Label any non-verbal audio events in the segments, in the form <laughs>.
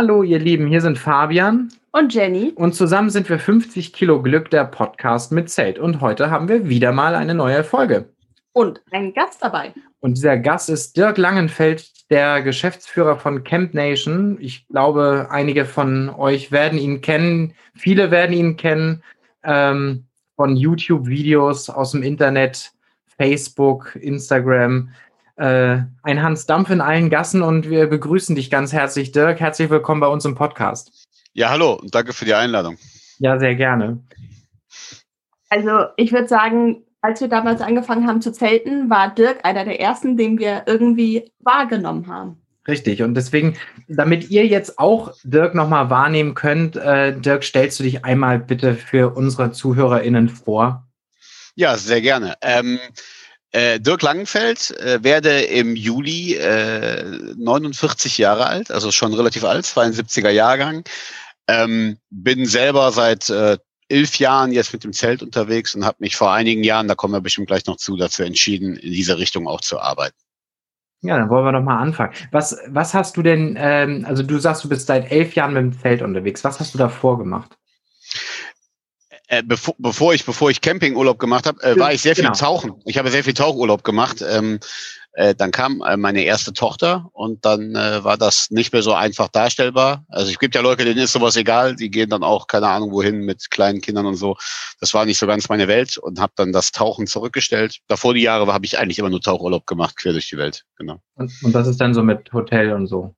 Hallo, ihr Lieben, hier sind Fabian und Jenny. Und zusammen sind wir 50 Kilo Glück, der Podcast mit Zelt. Und heute haben wir wieder mal eine neue Folge. Und einen Gast dabei. Und dieser Gast ist Dirk Langenfeld, der Geschäftsführer von Camp Nation. Ich glaube, einige von euch werden ihn kennen. Viele werden ihn kennen ähm, von YouTube-Videos aus dem Internet, Facebook, Instagram äh, ein Hans Dampf in allen Gassen und wir begrüßen dich ganz herzlich, Dirk. Herzlich willkommen bei uns im Podcast. Ja, hallo und danke für die Einladung. Ja, sehr gerne. Also ich würde sagen, als wir damals angefangen haben zu zelten, war Dirk einer der ersten, den wir irgendwie wahrgenommen haben. Richtig. Und deswegen, damit ihr jetzt auch Dirk nochmal wahrnehmen könnt, äh, Dirk, stellst du dich einmal bitte für unsere ZuhörerInnen vor? Ja, sehr gerne. Ähm, äh, Dirk Langenfeld äh, werde im Juli äh, 49 Jahre alt, also schon relativ alt, 72er Jahrgang. Ähm, bin selber seit äh, elf Jahren jetzt mit dem Zelt unterwegs und habe mich vor einigen Jahren, da kommen wir bestimmt gleich noch zu, dazu entschieden, in diese Richtung auch zu arbeiten. Ja, dann wollen wir doch mal anfangen. Was, was hast du denn, ähm, also du sagst, du bist seit elf Jahren mit dem Zelt unterwegs. Was hast du davor gemacht? Äh, bevor, bevor ich bevor ich Campingurlaub gemacht habe, äh, war ich sehr viel genau. tauchen. Ich habe sehr viel Tauchurlaub gemacht. Ähm, äh, dann kam äh, meine erste Tochter und dann äh, war das nicht mehr so einfach darstellbar. Also es gibt ja Leute, denen ist sowas egal, die gehen dann auch keine Ahnung wohin mit kleinen Kindern und so. Das war nicht so ganz meine Welt und habe dann das Tauchen zurückgestellt. Davor die Jahre habe ich eigentlich immer nur Tauchurlaub gemacht quer durch die Welt. Genau. Und, und das ist dann so mit Hotel und so.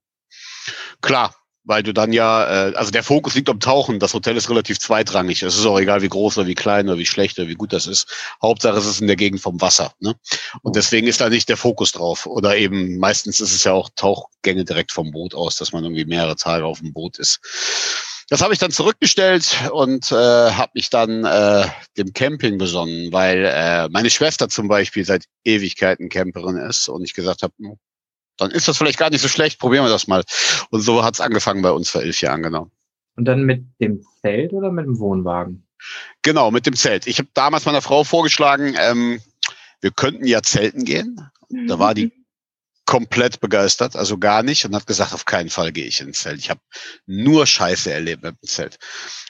Klar, weil du dann ja, äh, also der Fokus liegt am Tauchen. Das Hotel ist relativ zweitrangig. Es ist auch egal, wie groß oder wie klein oder wie schlecht oder wie gut das ist. Hauptsache es ist in der Gegend vom Wasser. Ne? Und deswegen ist da nicht der Fokus drauf. Oder eben meistens ist es ja auch Tauchgänge direkt vom Boot aus, dass man irgendwie mehrere Tage auf dem Boot ist. Das habe ich dann zurückgestellt und äh, habe mich dann äh, dem Camping besonnen, weil äh, meine Schwester zum Beispiel seit Ewigkeiten Camperin ist und ich gesagt habe, dann ist das vielleicht gar nicht so schlecht, probieren wir das mal. Und so hat es angefangen bei uns vor elf Jahren, genau. Und dann mit dem Zelt oder mit dem Wohnwagen? Genau, mit dem Zelt. Ich habe damals meiner Frau vorgeschlagen, ähm, wir könnten ja zelten gehen. Da war die komplett begeistert, also gar nicht und hat gesagt, auf keinen Fall gehe ich ins Zelt. Ich habe nur Scheiße erlebt mit dem Zelt.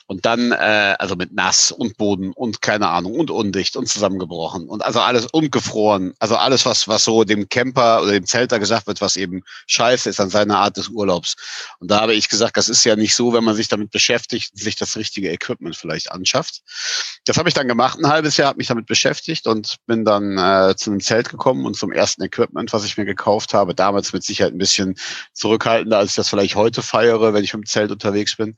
Und dann, äh, also mit nass und Boden und keine Ahnung und undicht und zusammengebrochen und also alles ungefroren. Also alles, was, was so dem Camper oder dem Zelter gesagt wird, was eben scheiße ist an seiner Art des Urlaubs. Und da habe ich gesagt, das ist ja nicht so, wenn man sich damit beschäftigt, sich das richtige Equipment vielleicht anschafft. Das habe ich dann gemacht, ein halbes Jahr, habe mich damit beschäftigt und bin dann äh, zu einem Zelt gekommen und zum ersten Equipment, was ich mir gekauft habe. Damals mit Sicherheit ein bisschen zurückhaltender, als ich das vielleicht heute feiere, wenn ich mit dem Zelt unterwegs bin.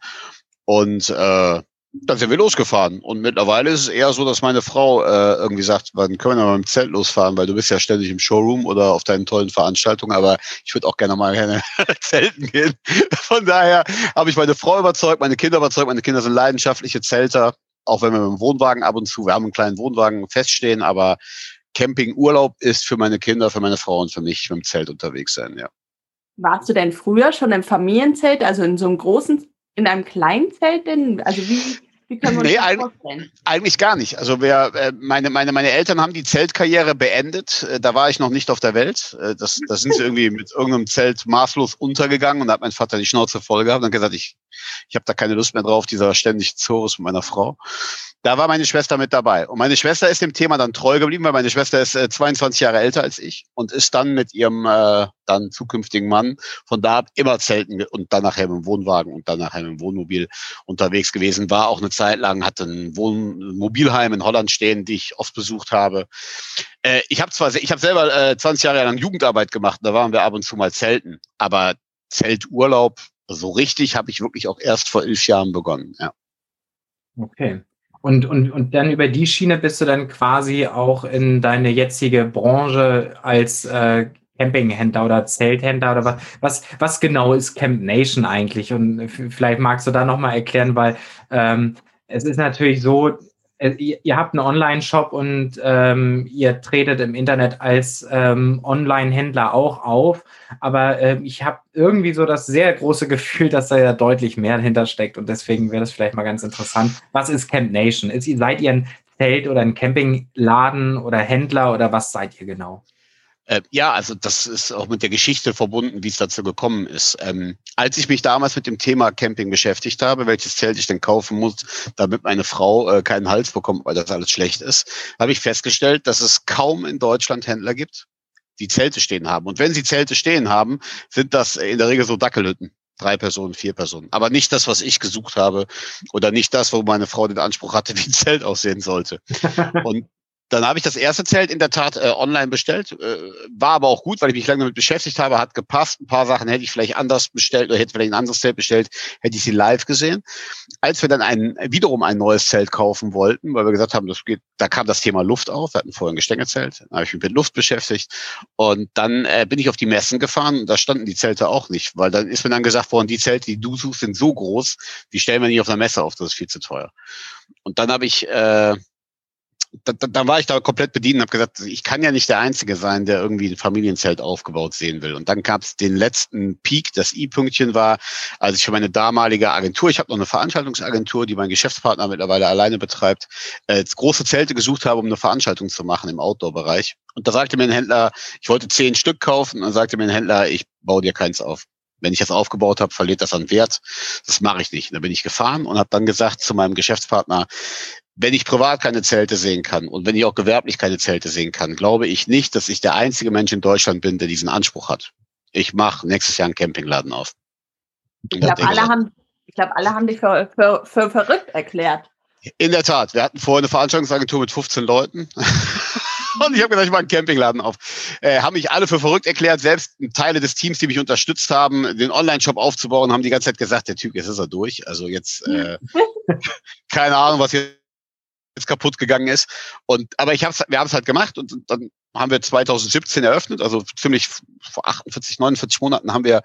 Und äh, dann sind wir losgefahren. Und mittlerweile ist es eher so, dass meine Frau äh, irgendwie sagt, wann können wir denn mal mit dem Zelt losfahren, weil du bist ja ständig im Showroom oder auf deinen tollen Veranstaltungen, aber ich würde auch gerne mal gerne <laughs> zelten gehen. Von daher habe ich meine Frau überzeugt, meine Kinder überzeugt. Meine Kinder sind leidenschaftliche Zelter, auch wenn wir mit dem Wohnwagen ab und zu, wir haben einen kleinen Wohnwagen feststehen, aber Campingurlaub ist für meine Kinder, für meine Frau und für mich mit dem Zelt unterwegs sein, ja. Warst du denn früher schon im Familienzelt, also in so einem großen in einem kleinen Zelt denn? Also wie, wie können wir uns nee, das vorstellen? Eigentlich gar nicht. Also wer, äh, meine, meine, meine Eltern haben die Zeltkarriere beendet. Äh, da war ich noch nicht auf der Welt. Äh, das, das sind sie <laughs> irgendwie mit irgendeinem Zelt maßlos untergegangen und da hat mein Vater die Schnauze voll gehabt und gesagt, ich, ich habe da keine Lust mehr drauf, dieser ständige Zorus mit meiner Frau. Da war meine Schwester mit dabei. Und meine Schwester ist dem Thema dann treu geblieben, weil meine Schwester ist äh, 22 Jahre älter als ich und ist dann mit ihrem äh, dann zukünftigen Mann von da ab immer zelten und dann nachher im Wohnwagen und dann nachher im Wohnmobil unterwegs gewesen. War auch eine Zeit lang, hatte ein Wohnmobilheim in Holland stehen, die ich oft besucht habe. Äh, ich habe zwar, ich habe selber äh, 20 Jahre lang Jugendarbeit gemacht, da waren wir ab und zu mal zelten, aber Zelturlaub so richtig habe ich wirklich auch erst vor elf Jahren begonnen. Ja. Okay. Und, und, und dann über die Schiene bist du dann quasi auch in deine jetzige Branche als äh, Campinghändler oder Zelthändler oder was, was, was genau ist Camp Nation eigentlich? Und vielleicht magst du da nochmal erklären, weil ähm, es ist natürlich so, ihr, ihr habt einen Online-Shop und ähm, ihr tretet im Internet als ähm, Online-Händler auch auf. Aber äh, ich habe irgendwie so das sehr große <laughs> Gefühl, dass da ja deutlich mehr dahinter steckt. Und deswegen wäre das vielleicht mal ganz interessant. Was ist Camp Nation? Ist, seid ihr ein Zelt oder ein Campingladen oder Händler oder was seid ihr genau? Äh, ja, also das ist auch mit der Geschichte verbunden, wie es dazu gekommen ist. Ähm, als ich mich damals mit dem Thema Camping beschäftigt habe, welches Zelt ich denn kaufen muss, damit meine Frau äh, keinen Hals bekommt, weil das alles schlecht ist, habe ich festgestellt, dass es kaum in Deutschland Händler gibt, die Zelte stehen haben. Und wenn sie Zelte stehen haben, sind das in der Regel so Dackelhütten. Drei Personen, vier Personen. Aber nicht das, was ich gesucht habe oder nicht das, wo meine Frau den Anspruch hatte, <laughs> wie ein Zelt aussehen sollte. <laughs> Und dann habe ich das erste Zelt in der Tat äh, online bestellt. Äh, war aber auch gut, weil ich mich lange damit beschäftigt habe, hat gepasst. Ein paar Sachen hätte ich vielleicht anders bestellt oder hätte vielleicht ein anderes Zelt bestellt, hätte ich sie live gesehen. Als wir dann ein, wiederum ein neues Zelt kaufen wollten, weil wir gesagt haben, das geht, da kam das Thema Luft auf. Wir hatten vorher ein Gestengezelt, dann habe ich mich mit Luft beschäftigt. Und dann äh, bin ich auf die Messen gefahren und da standen die Zelte auch nicht, weil dann ist mir dann gesagt worden, die Zelte, die du suchst, sind so groß, die stellen wir nicht auf einer Messe auf, das ist viel zu teuer. Und dann habe ich äh, da, da, da war ich da komplett bedient und habe gesagt, ich kann ja nicht der Einzige sein, der irgendwie ein Familienzelt aufgebaut sehen will. Und dann gab es den letzten Peak, das I-Pünktchen war, als ich für meine damalige Agentur, ich habe noch eine Veranstaltungsagentur, die mein Geschäftspartner mittlerweile alleine betreibt, äh, große Zelte gesucht habe, um eine Veranstaltung zu machen im Outdoor-Bereich. Und da sagte mir ein Händler, ich wollte zehn Stück kaufen, und dann sagte mir ein Händler, ich baue dir keins auf. Wenn ich das aufgebaut habe, verliert das an Wert. Das mache ich nicht. Da bin ich gefahren und habe dann gesagt zu meinem Geschäftspartner, wenn ich privat keine Zelte sehen kann und wenn ich auch gewerblich keine Zelte sehen kann, glaube ich nicht, dass ich der einzige Mensch in Deutschland bin, der diesen Anspruch hat. Ich mache nächstes Jahr einen Campingladen auf. ich glaube, alle, haben, ich glaub, alle haben dich für, für, für verrückt erklärt. In der Tat. Wir hatten vorher eine Veranstaltungsagentur mit 15 Leuten. <laughs> Und ich habe gedacht, ich mache einen Campingladen auf. Äh, haben mich alle für verrückt erklärt, selbst Teile des Teams, die mich unterstützt haben, den Online-Shop aufzubauen, haben die ganze Zeit gesagt, der Typ, jetzt ist er durch. Also jetzt, äh, <laughs> keine Ahnung, was jetzt jetzt kaputt gegangen ist. Und aber ich hab's, wir haben es halt gemacht und dann haben wir 2017 eröffnet, also ziemlich vor 48, 49 Monaten haben wir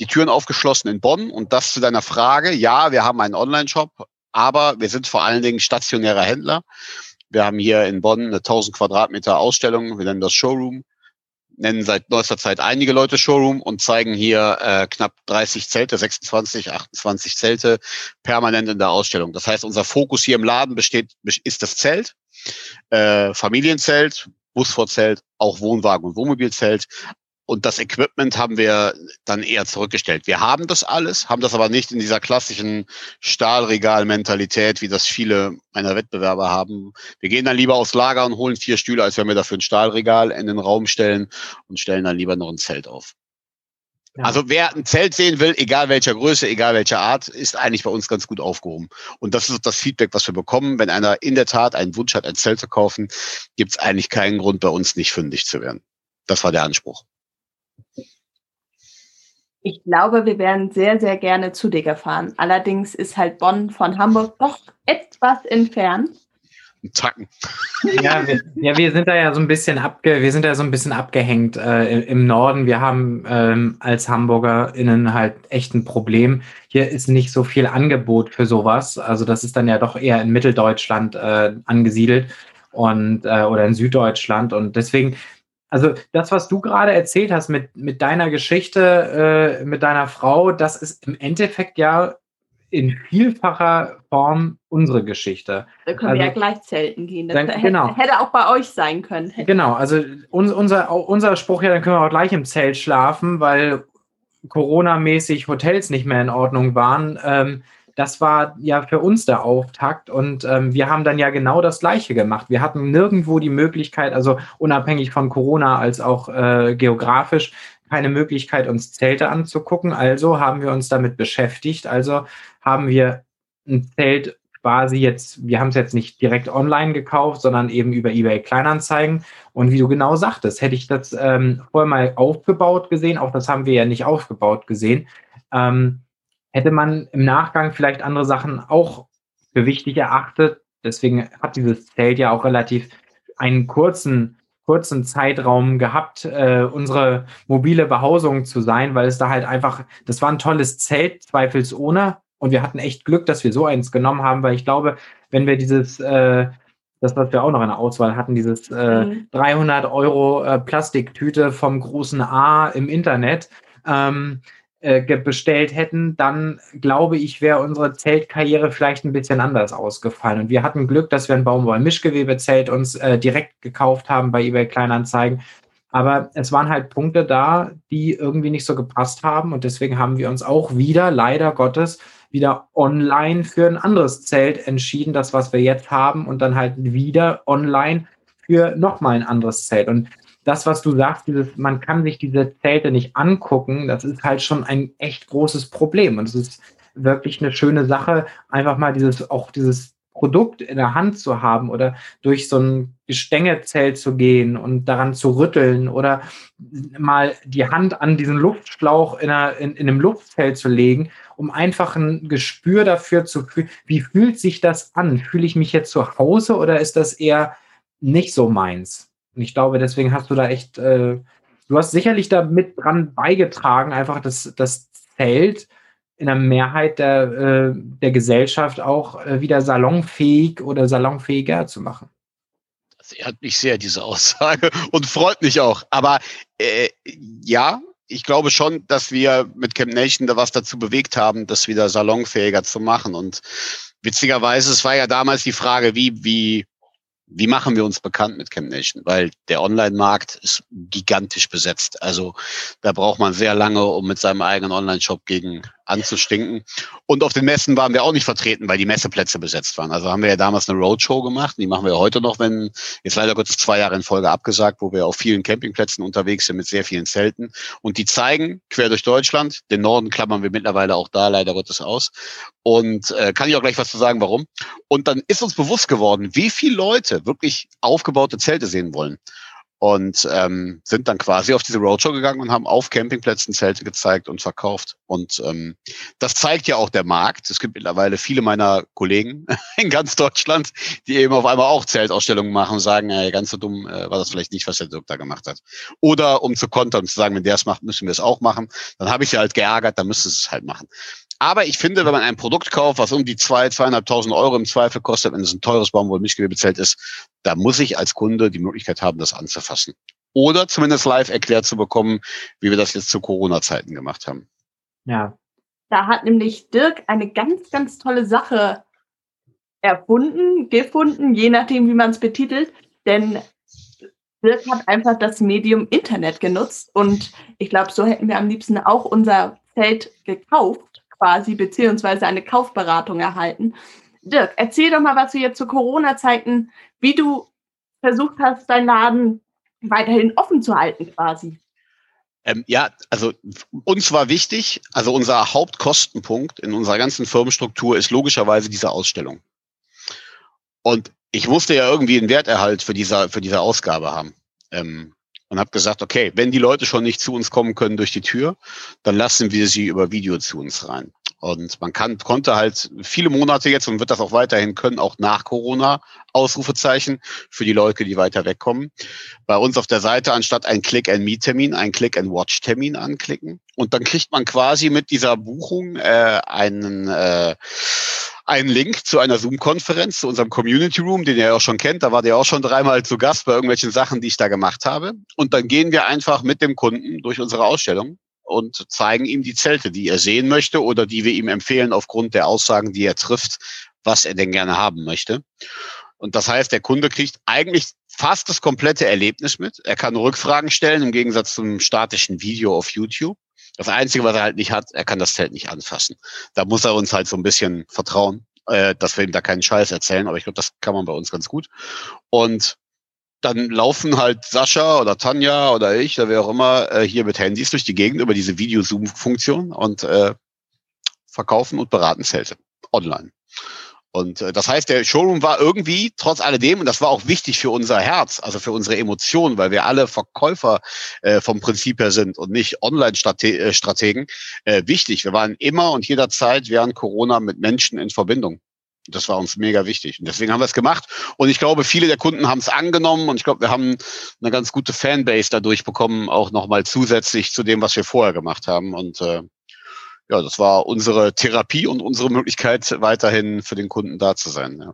die Türen aufgeschlossen in Bonn. Und das zu deiner Frage, ja, wir haben einen Online-Shop, aber wir sind vor allen Dingen stationärer Händler. Wir haben hier in Bonn eine 1000 Quadratmeter Ausstellung, wir nennen das Showroom nennen seit neuester Zeit einige Leute Showroom und zeigen hier äh, knapp 30 Zelte, 26, 28 Zelte permanent in der Ausstellung. Das heißt, unser Fokus hier im Laden besteht, ist das Zelt, äh, Familienzelt, Busvorzelt, auch Wohnwagen und Wohnmobilzelt, und das Equipment haben wir dann eher zurückgestellt. Wir haben das alles, haben das aber nicht in dieser klassischen Stahlregal-Mentalität, wie das viele meiner Wettbewerber haben. Wir gehen dann lieber aufs Lager und holen vier Stühle, als wenn wir dafür ein Stahlregal in den Raum stellen und stellen dann lieber noch ein Zelt auf. Ja. Also wer ein Zelt sehen will, egal welcher Größe, egal welcher Art, ist eigentlich bei uns ganz gut aufgehoben. Und das ist das Feedback, was wir bekommen. Wenn einer in der Tat einen Wunsch hat, ein Zelt zu kaufen, gibt es eigentlich keinen Grund, bei uns nicht fündig zu werden. Das war der Anspruch. Ich glaube, wir wären sehr, sehr gerne zu dir gefahren. Allerdings ist halt Bonn von Hamburg doch etwas entfernt. Ein Tacken. Ja wir, ja, wir sind da ja so ein bisschen abge, wir sind da so ein bisschen abgehängt äh, im Norden. Wir haben ähm, als HamburgerInnen halt echt ein Problem. Hier ist nicht so viel Angebot für sowas. Also das ist dann ja doch eher in Mitteldeutschland äh, angesiedelt und äh, oder in Süddeutschland. Und deswegen also das, was du gerade erzählt hast mit, mit deiner Geschichte, äh, mit deiner Frau, das ist im Endeffekt ja in vielfacher Form unsere Geschichte. Da können also, wir ja gleich zelten gehen. Das dann, hätte, genau. hätte auch bei euch sein können. Genau, also uns, unser, unser Spruch ja, dann können wir auch gleich im Zelt schlafen, weil Corona-mäßig Hotels nicht mehr in Ordnung waren. Ähm, das war ja für uns der Auftakt und ähm, wir haben dann ja genau das Gleiche gemacht. Wir hatten nirgendwo die Möglichkeit, also unabhängig von Corona als auch äh, geografisch, keine Möglichkeit, uns Zelte anzugucken. Also haben wir uns damit beschäftigt. Also haben wir ein Zelt quasi jetzt, wir haben es jetzt nicht direkt online gekauft, sondern eben über eBay Kleinanzeigen. Und wie du genau sagtest, hätte ich das ähm, vorher mal aufgebaut gesehen, auch das haben wir ja nicht aufgebaut gesehen, ähm, hätte man im Nachgang vielleicht andere Sachen auch für wichtig erachtet. Deswegen hat dieses Zelt ja auch relativ einen kurzen, kurzen Zeitraum gehabt, äh, unsere mobile Behausung zu sein, weil es da halt einfach, das war ein tolles Zelt, zweifelsohne. Und wir hatten echt Glück, dass wir so eins genommen haben, weil ich glaube, wenn wir dieses, äh, das, was wir auch noch in der Auswahl hatten, dieses äh, mhm. 300 Euro äh, Plastiktüte vom großen A im Internet, ähm, äh, bestellt hätten, dann glaube ich, wäre unsere Zeltkarriere vielleicht ein bisschen anders ausgefallen. Und wir hatten Glück, dass wir ein Baumwoll-Mischgewebezelt uns äh, direkt gekauft haben bei eBay Kleinanzeigen. Aber es waren halt Punkte da, die irgendwie nicht so gepasst haben. Und deswegen haben wir uns auch wieder, leider Gottes, wieder online für ein anderes Zelt entschieden, das, was wir jetzt haben, und dann halt wieder online für nochmal ein anderes Zelt. Und das, was du sagst, dieses, man kann sich diese Zelte nicht angucken, das ist halt schon ein echt großes Problem. Und es ist wirklich eine schöne Sache, einfach mal dieses, auch dieses Produkt in der Hand zu haben oder durch so ein Gestängezelt zu gehen und daran zu rütteln oder mal die Hand an diesen Luftschlauch in, einer, in, in einem Luftzelt zu legen, um einfach ein Gespür dafür zu fühlen, wie fühlt sich das an? Fühle ich mich jetzt zu Hause oder ist das eher nicht so meins? Und ich glaube, deswegen hast du da echt, äh, du hast sicherlich da mit dran beigetragen, einfach das, das Zelt in der Mehrheit der, äh, der Gesellschaft auch äh, wieder salonfähig oder salonfähiger zu machen. Das ehrt mich sehr, diese Aussage, <laughs> und freut mich auch. Aber äh, ja, ich glaube schon, dass wir mit Camp Nation da was dazu bewegt haben, das wieder salonfähiger zu machen. Und witzigerweise, es war ja damals die Frage, wie, wie wie machen wir uns bekannt mit Camp Nation? Weil der Online-Markt ist gigantisch besetzt. Also da braucht man sehr lange, um mit seinem eigenen Online-Shop gegen anzustinken. Und auf den Messen waren wir auch nicht vertreten, weil die Messeplätze besetzt waren. Also haben wir ja damals eine Roadshow gemacht. Die machen wir heute noch, wenn jetzt leider Gottes zwei Jahre in Folge abgesagt, wo wir auf vielen Campingplätzen unterwegs sind mit sehr vielen Zelten. Und die zeigen quer durch Deutschland. Den Norden klammern wir mittlerweile auch da leider Gottes aus. Und äh, kann ich auch gleich was zu sagen, warum. Und dann ist uns bewusst geworden, wie viele Leute wirklich aufgebaute Zelte sehen wollen und ähm, sind dann quasi auf diese Roadshow gegangen und haben auf Campingplätzen Zelte gezeigt und verkauft. Und ähm, das zeigt ja auch der Markt. Es gibt mittlerweile viele meiner Kollegen <laughs> in ganz Deutschland, die eben auf einmal auch Zeltausstellungen machen und sagen, ey, ganz so dumm äh, war das vielleicht nicht, was der Dirk da gemacht hat. Oder um zu kontern, zu sagen, wenn der es macht, müssen wir es auch machen. Dann habe ich sie halt geärgert, dann müsste es halt machen. Aber ich finde, wenn man ein Produkt kauft, was um die zwei, zweieinhalbtausend Euro im Zweifel kostet, wenn es ein teures Baumwoll-Mischgewebezelt ist, da muss ich als Kunde die Möglichkeit haben, das anzufassen. Oder zumindest live erklärt zu bekommen, wie wir das jetzt zu Corona-Zeiten gemacht haben. Ja. Da hat nämlich Dirk eine ganz, ganz tolle Sache erfunden, gefunden, je nachdem, wie man es betitelt. Denn Dirk hat einfach das Medium Internet genutzt und ich glaube, so hätten wir am liebsten auch unser Feld gekauft quasi, beziehungsweise eine Kaufberatung erhalten. Dirk, erzähl doch mal, was du jetzt zu Corona-Zeiten, wie du versucht hast, deinen Laden weiterhin offen zu halten quasi. Ähm, ja, also uns war wichtig, also unser Hauptkostenpunkt in unserer ganzen Firmenstruktur ist logischerweise diese Ausstellung. Und ich musste ja irgendwie einen Werterhalt für diese, für diese Ausgabe haben. Ähm, und habe gesagt, okay, wenn die Leute schon nicht zu uns kommen können durch die Tür, dann lassen wir sie über Video zu uns rein. Und man kann, konnte halt viele Monate jetzt und wird das auch weiterhin können, auch nach Corona Ausrufezeichen für die Leute, die weiter wegkommen. Bei uns auf der Seite anstatt ein Click-and-Meet-Termin, ein Click-and-Watch-Termin anklicken. Und dann kriegt man quasi mit dieser Buchung äh, einen äh, einen Link zu einer Zoom-Konferenz, zu unserem Community Room, den ihr auch schon kennt. Da war der auch schon dreimal zu Gast bei irgendwelchen Sachen, die ich da gemacht habe. Und dann gehen wir einfach mit dem Kunden durch unsere Ausstellung und zeigen ihm die Zelte, die er sehen möchte oder die wir ihm empfehlen aufgrund der Aussagen, die er trifft, was er denn gerne haben möchte. Und das heißt, der Kunde kriegt eigentlich fast das komplette Erlebnis mit. Er kann Rückfragen stellen im Gegensatz zum statischen Video auf YouTube. Das Einzige, was er halt nicht hat, er kann das Zelt nicht anfassen. Da muss er uns halt so ein bisschen vertrauen, äh, dass wir ihm da keinen Scheiß erzählen. Aber ich glaube, das kann man bei uns ganz gut. Und dann laufen halt Sascha oder Tanja oder ich oder wer auch immer äh, hier mit Handys durch die Gegend über diese Video-Zoom-Funktion und äh, verkaufen und beraten Zelte online. Und äh, das heißt, der Showroom war irgendwie trotz alledem, und das war auch wichtig für unser Herz, also für unsere Emotionen, weil wir alle Verkäufer äh, vom Prinzip her sind und nicht Online-Strategen, äh, wichtig. Wir waren immer und jederzeit während Corona mit Menschen in Verbindung. Das war uns mega wichtig. Und deswegen haben wir es gemacht. Und ich glaube, viele der Kunden haben es angenommen und ich glaube, wir haben eine ganz gute Fanbase dadurch bekommen, auch nochmal zusätzlich zu dem, was wir vorher gemacht haben. Und äh, ja, das war unsere Therapie und unsere Möglichkeit, weiterhin für den Kunden da zu sein. Ja.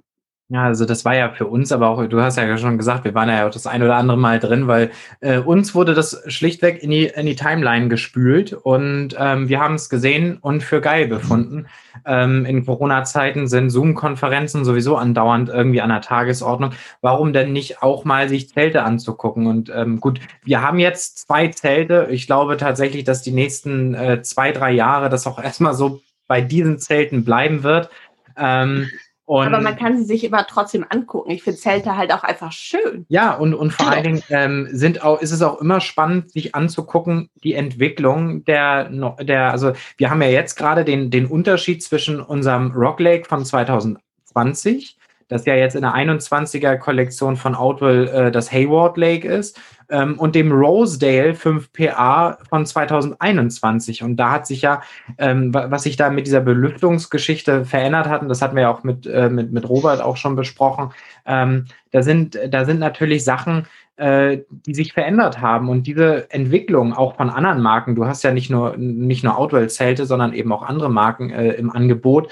Ja, also das war ja für uns, aber auch, du hast ja schon gesagt, wir waren ja auch das ein oder andere Mal drin, weil äh, uns wurde das schlichtweg in die, in die Timeline gespült und ähm, wir haben es gesehen und für geil befunden. Ähm, in Corona-Zeiten sind Zoom-Konferenzen sowieso andauernd irgendwie an der Tagesordnung. Warum denn nicht auch mal sich Zelte anzugucken? Und ähm, gut, wir haben jetzt zwei Zelte. Ich glaube tatsächlich, dass die nächsten äh, zwei, drei Jahre das auch erstmal so bei diesen Zelten bleiben wird. Ähm, und aber man kann sie sich immer trotzdem angucken. Ich finde Zelte halt auch einfach schön. Ja, und, und vor genau. allen Dingen ähm, sind auch, ist es auch immer spannend, sich anzugucken, die Entwicklung der, der also wir haben ja jetzt gerade den, den Unterschied zwischen unserem Rock Lake von 2020 das ja jetzt in der 21er Kollektion von Outwell äh, das Hayward Lake ist, ähm, und dem Rosedale 5PA von 2021. Und da hat sich ja, ähm, was sich da mit dieser Belüftungsgeschichte verändert hat, und das hatten wir ja auch mit, äh, mit, mit Robert auch schon besprochen, ähm, da, sind, da sind natürlich Sachen, äh, die sich verändert haben. Und diese Entwicklung auch von anderen Marken, du hast ja nicht nur, nicht nur Outwell-Zelte, sondern eben auch andere Marken äh, im Angebot.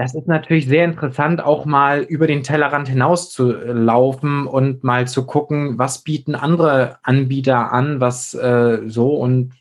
Das ist natürlich sehr interessant, auch mal über den Tellerrand hinaus zu laufen und mal zu gucken, was bieten andere Anbieter an, was äh, so und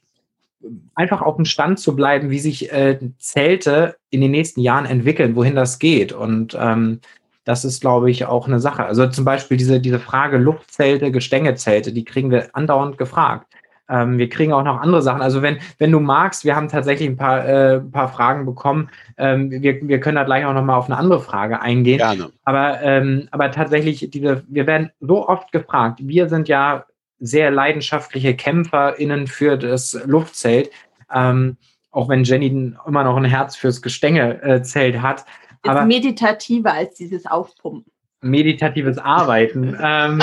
einfach auf dem Stand zu bleiben, wie sich äh, Zelte in den nächsten Jahren entwickeln, wohin das geht. Und ähm, das ist, glaube ich, auch eine Sache. Also zum Beispiel diese, diese Frage Luftzelte, Gestängezelte, die kriegen wir andauernd gefragt. Ähm, wir kriegen auch noch andere Sachen. Also wenn, wenn du magst, wir haben tatsächlich ein paar, äh, paar Fragen bekommen. Ähm, wir, wir können da gleich auch noch mal auf eine andere Frage eingehen. Gerne. Aber, ähm, aber tatsächlich, diese, wir werden so oft gefragt. Wir sind ja sehr leidenschaftliche KämpferInnen für das Luftzelt. Ähm, auch wenn Jenny immer noch ein Herz fürs Gestänge-Zelt hat. Ist aber meditativer als dieses Aufpumpen. Meditatives Arbeiten. <laughs> ähm,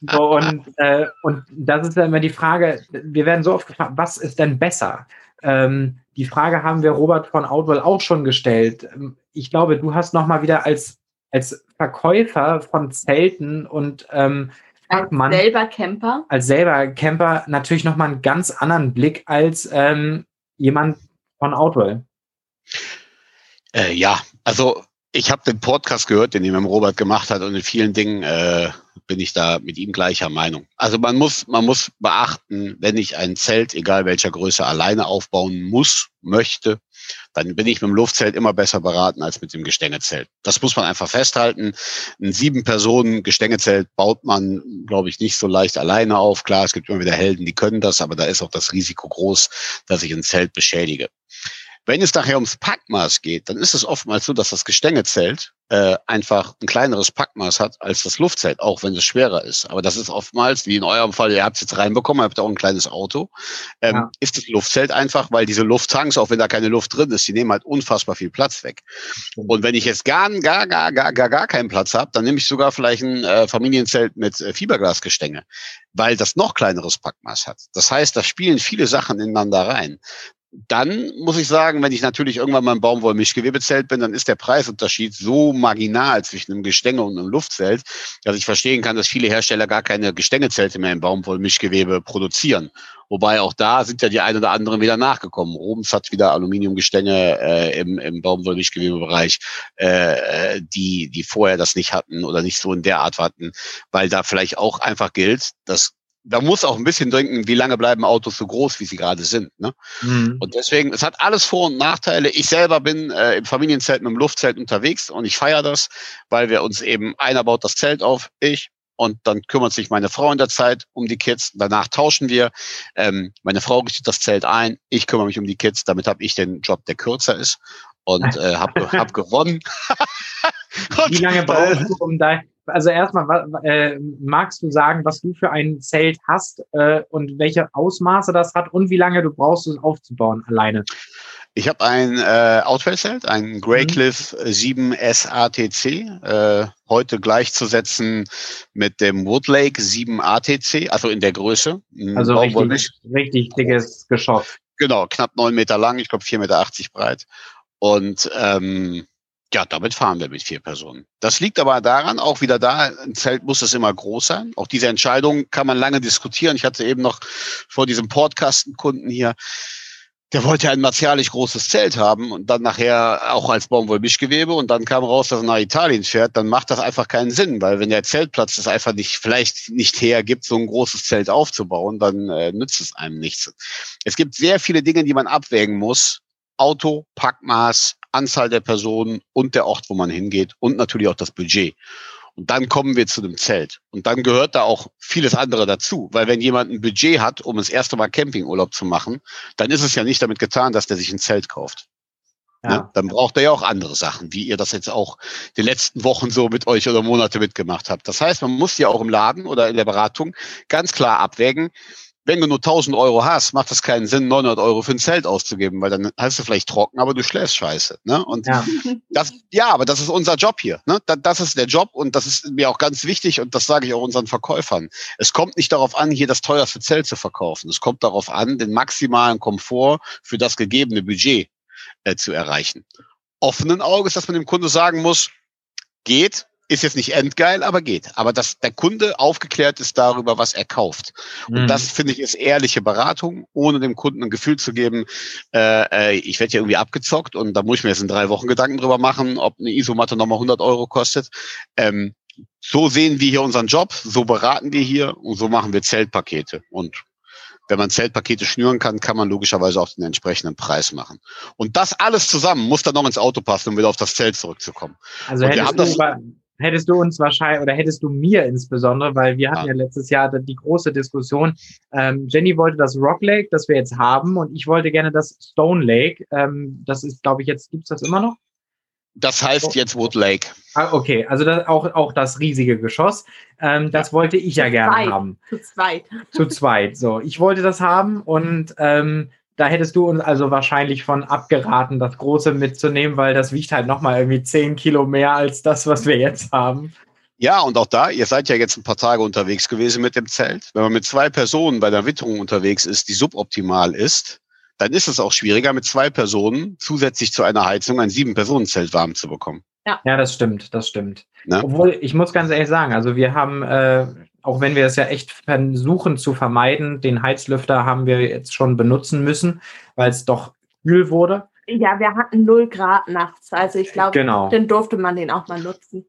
so, und, äh, und das ist ja immer die Frage, wir werden so oft gefragt, was ist denn besser? Ähm, die Frage haben wir Robert von Outwell auch schon gestellt. Ich glaube, du hast nochmal wieder als, als Verkäufer von Zelten und ähm, als selber Camper. Als selber Camper natürlich nochmal einen ganz anderen Blick als ähm, jemand von Outwell. Äh, ja, also ich habe den Podcast gehört, den ihr mit Robert gemacht hat und in vielen Dingen äh, bin ich da mit ihm gleicher Meinung. Also man muss, man muss beachten, wenn ich ein Zelt, egal welcher Größe, alleine aufbauen muss, möchte, dann bin ich mit dem Luftzelt immer besser beraten als mit dem Gestengezelt. Das muss man einfach festhalten. Ein sieben Personen Gestengezelt baut man, glaube ich, nicht so leicht alleine auf. Klar, es gibt immer wieder Helden, die können das, aber da ist auch das Risiko groß, dass ich ein Zelt beschädige. Wenn es nachher ums Packmaß geht, dann ist es oftmals so, dass das Gestengezelt äh, einfach ein kleineres Packmaß hat als das Luftzelt, auch wenn es schwerer ist. Aber das ist oftmals, wie in eurem Fall, ihr habt es jetzt reinbekommen, ihr habt auch ein kleines Auto, ähm, ja. ist das Luftzelt einfach, weil diese Lufttanks, auch wenn da keine Luft drin ist, die nehmen halt unfassbar viel Platz weg. Und wenn ich jetzt gar, gar, gar, gar, gar, gar keinen Platz habe, dann nehme ich sogar vielleicht ein äh, Familienzelt mit äh, Fiberglasgestänge, weil das noch kleineres Packmaß hat. Das heißt, da spielen viele Sachen ineinander rein dann muss ich sagen, wenn ich natürlich irgendwann mal im Baumwollmischgewebezelt bin, dann ist der Preisunterschied so marginal zwischen einem Gestänge und einem Luftzelt, dass ich verstehen kann, dass viele Hersteller gar keine Gestängezelte mehr im Baumwollmischgewebe produzieren. Wobei auch da sind ja die ein oder anderen wieder nachgekommen. Rubens hat wieder Aluminiumgestänge äh, im, im Baumwollmischgewebebereich, äh, die, die vorher das nicht hatten oder nicht so in der Art hatten, weil da vielleicht auch einfach gilt, dass da muss auch ein bisschen denken, wie lange bleiben Autos so groß, wie sie gerade sind. Ne? Mhm. Und deswegen, es hat alles Vor- und Nachteile. Ich selber bin äh, im Familienzelt mit dem Luftzelt unterwegs und ich feiere das, weil wir uns eben, einer baut das Zelt auf, ich, und dann kümmert sich meine Frau in der Zeit um die Kids. Danach tauschen wir. Ähm, meine Frau richtet das Zelt ein, ich kümmere mich um die Kids. Damit habe ich den Job, der kürzer ist und äh, habe hab <laughs> gewonnen. Wie lange <laughs> brauchst du, um dein, also erstmal, äh, magst du sagen, was du für ein Zelt hast äh, und welche Ausmaße das hat und wie lange du brauchst, es aufzubauen alleine? Ich habe ein äh, Outfell-Zelt, ein Greycliff mhm. 7 SATC, äh, heute gleichzusetzen mit dem Woodlake 7 ATC, also in der Größe. Also richtig, richtig dickes Geschoss. Genau, knapp neun Meter lang, ich glaube 4,80 Meter breit. Und ähm, ja, damit fahren wir mit vier Personen. Das liegt aber daran, auch wieder da, ein Zelt muss es immer groß sein. Auch diese Entscheidung kann man lange diskutieren. Ich hatte eben noch vor diesem Podcast einen Kunden hier. der wollte ein martialisch großes Zelt haben und dann nachher auch als Baumwollmischgewebe und dann kam raus, dass er nach Italien fährt, dann macht das einfach keinen Sinn, weil wenn der Zeltplatz das einfach nicht, vielleicht nicht hergibt, so ein großes Zelt aufzubauen, dann äh, nützt es einem nichts. Es gibt sehr viele Dinge, die man abwägen muss. Auto, Packmaß, Anzahl der Personen und der Ort, wo man hingeht und natürlich auch das Budget. Und dann kommen wir zu dem Zelt. Und dann gehört da auch vieles andere dazu. Weil wenn jemand ein Budget hat, um das erste Mal Campingurlaub zu machen, dann ist es ja nicht damit getan, dass der sich ein Zelt kauft. Ja. Ne? Dann braucht er ja auch andere Sachen, wie ihr das jetzt auch die letzten Wochen so mit euch oder Monate mitgemacht habt. Das heißt, man muss ja auch im Laden oder in der Beratung ganz klar abwägen, wenn du nur 1000 Euro hast, macht es keinen Sinn, 900 Euro für ein Zelt auszugeben, weil dann hast du vielleicht trocken, aber du schläfst scheiße. Ne? Und ja. <laughs> das, ja, aber das ist unser Job hier. Ne? Das, ist der Job und das ist mir auch ganz wichtig und das sage ich auch unseren Verkäufern. Es kommt nicht darauf an, hier das teuerste Zelt zu verkaufen. Es kommt darauf an, den maximalen Komfort für das gegebene Budget äh, zu erreichen. Offenen Auges, dass man dem Kunde sagen muss, geht, ist jetzt nicht endgeil, aber geht. Aber dass der Kunde aufgeklärt ist darüber, was er kauft. Und mhm. das finde ich ist ehrliche Beratung, ohne dem Kunden ein Gefühl zu geben, äh, äh ich werde ja irgendwie abgezockt und da muss ich mir jetzt in drei Wochen Gedanken drüber machen, ob eine Isomatte nochmal 100 Euro kostet. Ähm, so sehen wir hier unseren Job, so beraten wir hier und so machen wir Zeltpakete. Und wenn man Zeltpakete schnüren kann, kann man logischerweise auch den entsprechenden Preis machen. Und das alles zusammen muss dann noch ins Auto passen, um wieder auf das Zelt zurückzukommen. Also wir haben das, hättest du uns wahrscheinlich oder hättest du mir insbesondere, weil wir hatten ja, ja letztes Jahr die große Diskussion. Ähm, Jenny wollte das Rock Lake, das wir jetzt haben, und ich wollte gerne das Stone Lake. Ähm, das ist, glaube ich, jetzt gibt's das immer noch. Das heißt jetzt Wood Lake. Ah, okay, also das, auch, auch das riesige Geschoss. Ähm, das ja. wollte ich ja gerne haben. Zu zweit. Zu zweit. So, ich wollte das haben und ähm, da hättest du uns also wahrscheinlich von abgeraten, das große mitzunehmen, weil das wiegt halt nochmal irgendwie 10 Kilo mehr als das, was wir jetzt haben. Ja, und auch da, ihr seid ja jetzt ein paar Tage unterwegs gewesen mit dem Zelt. Wenn man mit zwei Personen bei der Witterung unterwegs ist, die suboptimal ist, dann ist es auch schwieriger, mit zwei Personen zusätzlich zu einer Heizung ein Sieben-Personen-Zelt warm zu bekommen. Ja. ja, das stimmt, das stimmt. Ne? Obwohl, ich muss ganz ehrlich sagen, also wir haben äh, auch wenn wir es ja echt versuchen zu vermeiden, den Heizlüfter haben wir jetzt schon benutzen müssen, weil es doch kühl wurde. Ja, wir hatten 0 Grad nachts. Also ich glaube, genau. dann durfte man den auch mal nutzen.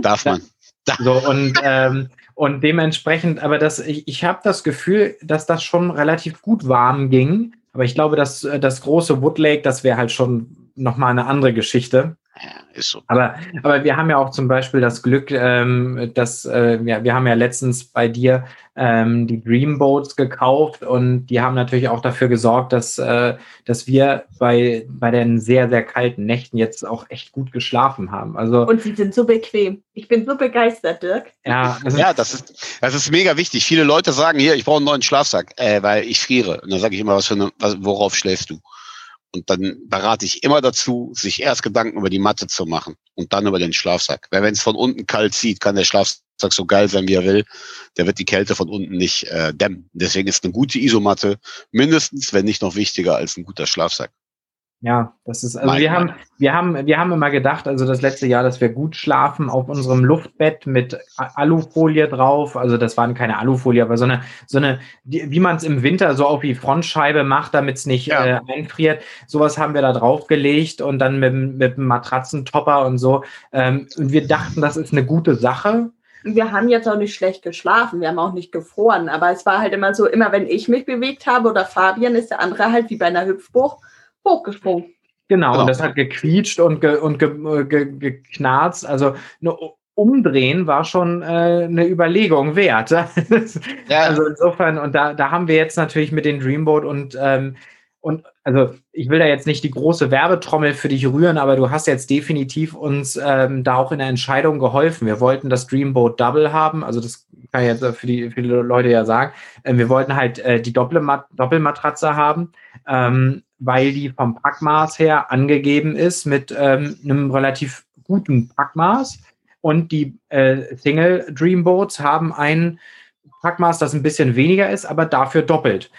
Darf man. <laughs> So, und, ähm, und dementsprechend, aber das, ich, ich habe das Gefühl, dass das schon relativ gut warm ging. Aber ich glaube, dass das große Woodlake, das wäre halt schon nochmal eine andere Geschichte. Ja, ist so. Aber, aber wir haben ja auch zum Beispiel das Glück, ähm, dass äh, ja, wir haben ja letztens bei dir ähm, die Dreamboats gekauft und die haben natürlich auch dafür gesorgt, dass, äh, dass wir bei, bei den sehr, sehr kalten Nächten jetzt auch echt gut geschlafen haben. Also, und sie sind so bequem. Ich bin so begeistert, Dirk. Ja, also, ja das, ist, das ist mega wichtig. Viele Leute sagen hier, ich brauche einen neuen Schlafsack, äh, weil ich friere. Und dann sage ich immer, was für eine, was, worauf schläfst du? Und dann berate ich immer dazu, sich erst Gedanken über die Matte zu machen und dann über den Schlafsack. Weil wenn es von unten kalt zieht, kann der Schlafsack so geil sein, wie er will. Der wird die Kälte von unten nicht äh, dämmen. Deswegen ist eine gute Isomatte mindestens, wenn nicht noch wichtiger als ein guter Schlafsack. Ja, das ist, also wir haben, wir haben, wir haben immer gedacht, also das letzte Jahr, dass wir gut schlafen auf unserem Luftbett mit Alufolie drauf. Also das waren keine Alufolie, aber so eine, so eine, wie man es im Winter so auf die Frontscheibe macht, damit es nicht ja. äh, einfriert. Sowas haben wir da drauf gelegt und dann mit, mit einem Matratzentopper und so. Ähm, und wir dachten, das ist eine gute Sache. Wir haben jetzt auch nicht schlecht geschlafen, wir haben auch nicht gefroren, aber es war halt immer so, immer wenn ich mich bewegt habe oder Fabian, ist der andere halt wie bei einer Hüpfbruch hochgesprungen. Genau, genau, und das hat gequietscht und, ge, und ge, ge, geknarzt. Also eine Umdrehen war schon äh, eine Überlegung wert. <laughs> ja. Also insofern, und da, da haben wir jetzt natürlich mit den Dreamboat und, ähm, und also ich will da jetzt nicht die große Werbetrommel für dich rühren, aber du hast jetzt definitiv uns ähm, da auch in der Entscheidung geholfen. Wir wollten das Dreamboat Double haben, also das kann ich jetzt für die, für die Leute ja sagen. Ähm, wir wollten halt äh, die Doppelmat Doppelmatratze haben. Ähm, weil die vom Packmaß her angegeben ist mit ähm, einem relativ guten Packmaß. Und die äh, Single Dreamboats haben ein Packmaß, das ein bisschen weniger ist, aber dafür doppelt.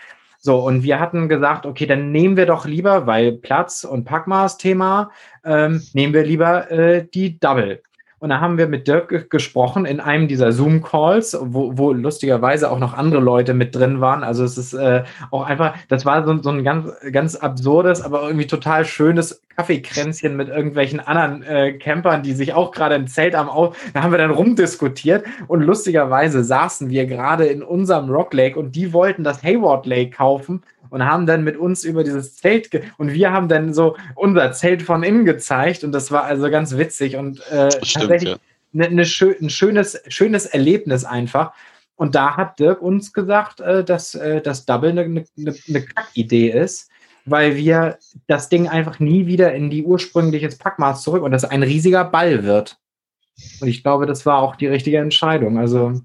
So, und wir hatten gesagt, okay, dann nehmen wir doch lieber, weil Platz und Packmaß-Thema, ähm, nehmen wir lieber äh, die Double. Und da haben wir mit Dirk gesprochen in einem dieser Zoom-Calls, wo, wo lustigerweise auch noch andere Leute mit drin waren. Also es ist äh, auch einfach, das war so, so ein ganz, ganz absurdes, aber irgendwie total schönes Kaffeekränzchen mit irgendwelchen anderen äh, Campern, die sich auch gerade im Zelt am Au Da haben wir dann rumdiskutiert und lustigerweise saßen wir gerade in unserem Rock Lake und die wollten das Hayward Lake kaufen und haben dann mit uns über dieses Zelt und wir haben dann so unser Zelt von innen gezeigt und das war also ganz witzig und äh, Stimmt, tatsächlich ja. ne, ne schön, ein schönes, schönes Erlebnis einfach. Und da hat Dirk uns gesagt, äh, dass äh, das Double eine, eine, eine Kackidee ist, weil wir das Ding einfach nie wieder in die ursprüngliches Packmaß zurück und das ein riesiger Ball wird. Und ich glaube, das war auch die richtige Entscheidung. Also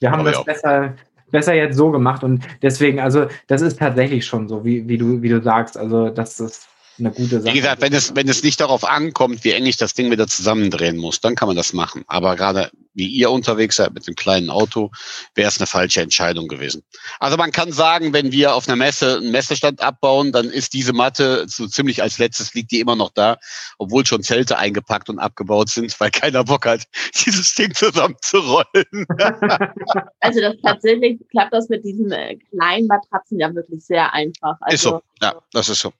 wir haben oh, das ja. besser, besser jetzt so gemacht. Und deswegen, also das ist tatsächlich schon so, wie, wie, du, wie du sagst, also das ist eine gute Sache. Wie gesagt, wenn es, wenn es nicht darauf ankommt, wie eng ich das Ding wieder zusammendrehen muss, dann kann man das machen. Aber gerade wie ihr unterwegs seid mit dem kleinen Auto, wäre es eine falsche Entscheidung gewesen. Also man kann sagen, wenn wir auf einer Messe einen Messestand abbauen, dann ist diese Matte so ziemlich als letztes liegt die immer noch da, obwohl schon Zelte eingepackt und abgebaut sind, weil keiner Bock hat, <laughs> dieses Ding zusammenzurollen. <laughs> <laughs> also das tatsächlich klappt das mit diesen äh, kleinen Matratzen ja wirklich sehr einfach. Also, ist so, ja, das ist so.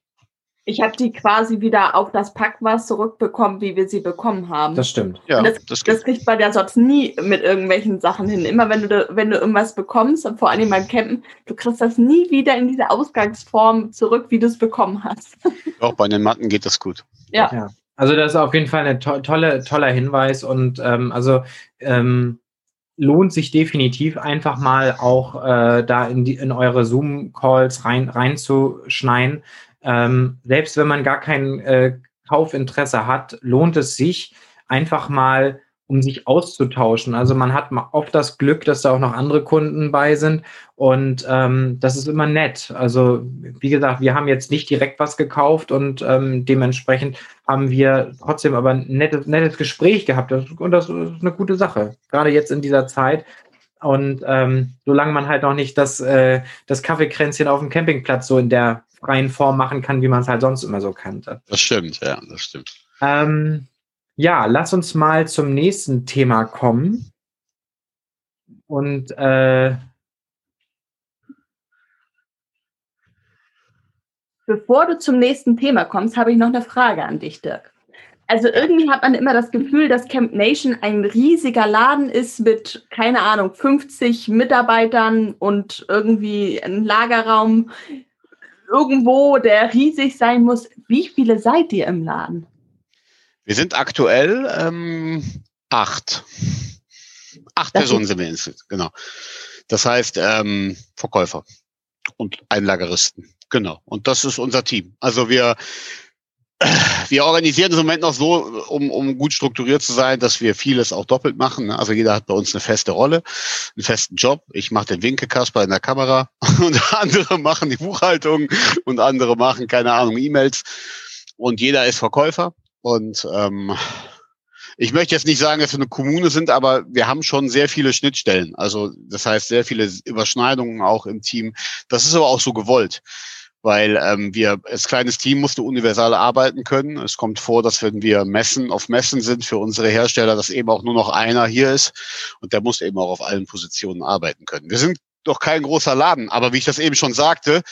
Ich habe die quasi wieder auf das Packmaß zurückbekommen, wie wir sie bekommen haben. Das stimmt. Ja, das, das, das, kriegt man ja sonst nie mit irgendwelchen Sachen hin. Immer wenn du, wenn du irgendwas bekommst, und vor allem beim Campen, du kriegst das nie wieder in diese Ausgangsform zurück, wie du es bekommen hast. <laughs> Auch bei den Matten geht das gut. Ja. ja. Also das ist auf jeden Fall ein to tolle, toller Hinweis und ähm, also ähm, lohnt sich definitiv einfach mal auch äh, da in, die, in eure Zoom-Calls rein, reinzuschneiden. Ähm, selbst wenn man gar kein äh, Kaufinteresse hat, lohnt es sich einfach mal, um sich auszutauschen. Also man hat oft das Glück, dass da auch noch andere Kunden bei sind und ähm, das ist immer nett. Also wie gesagt, wir haben jetzt nicht direkt was gekauft und ähm, dementsprechend haben wir trotzdem aber ein nettes, nettes Gespräch gehabt und das ist eine gute Sache. Gerade jetzt in dieser Zeit, und ähm, solange man halt noch nicht das, äh, das Kaffeekränzchen auf dem Campingplatz so in der freien Form machen kann, wie man es halt sonst immer so kannte. Das stimmt, ja, das stimmt. Ähm, ja, lass uns mal zum nächsten Thema kommen. Und äh, Bevor du zum nächsten Thema kommst, habe ich noch eine Frage an dich, Dirk. Also irgendwie hat man immer das Gefühl, dass Camp Nation ein riesiger Laden ist mit, keine Ahnung, 50 Mitarbeitern und irgendwie ein Lagerraum irgendwo, der riesig sein muss. Wie viele seid ihr im Laden? Wir sind aktuell ähm, acht. Acht das Personen sind wir insgesamt, genau. Das heißt ähm, Verkäufer und Einlageristen. Genau. Und das ist unser Team. Also wir wir organisieren es im Moment noch so, um, um gut strukturiert zu sein, dass wir vieles auch doppelt machen. Also jeder hat bei uns eine feste Rolle, einen festen Job. Ich mache den Winkekasper in der Kamera <laughs> und andere machen die Buchhaltung und andere machen, keine Ahnung, E-Mails. Und jeder ist Verkäufer. Und ähm, ich möchte jetzt nicht sagen, dass wir eine Kommune sind, aber wir haben schon sehr viele Schnittstellen. Also das heißt sehr viele Überschneidungen auch im Team. Das ist aber auch so gewollt weil ähm, wir als kleines Team musste universal arbeiten können. Es kommt vor, dass wenn wir Messen auf Messen sind für unsere Hersteller, dass eben auch nur noch einer hier ist und der muss eben auch auf allen Positionen arbeiten können. Wir sind doch kein großer Laden, aber wie ich das eben schon sagte,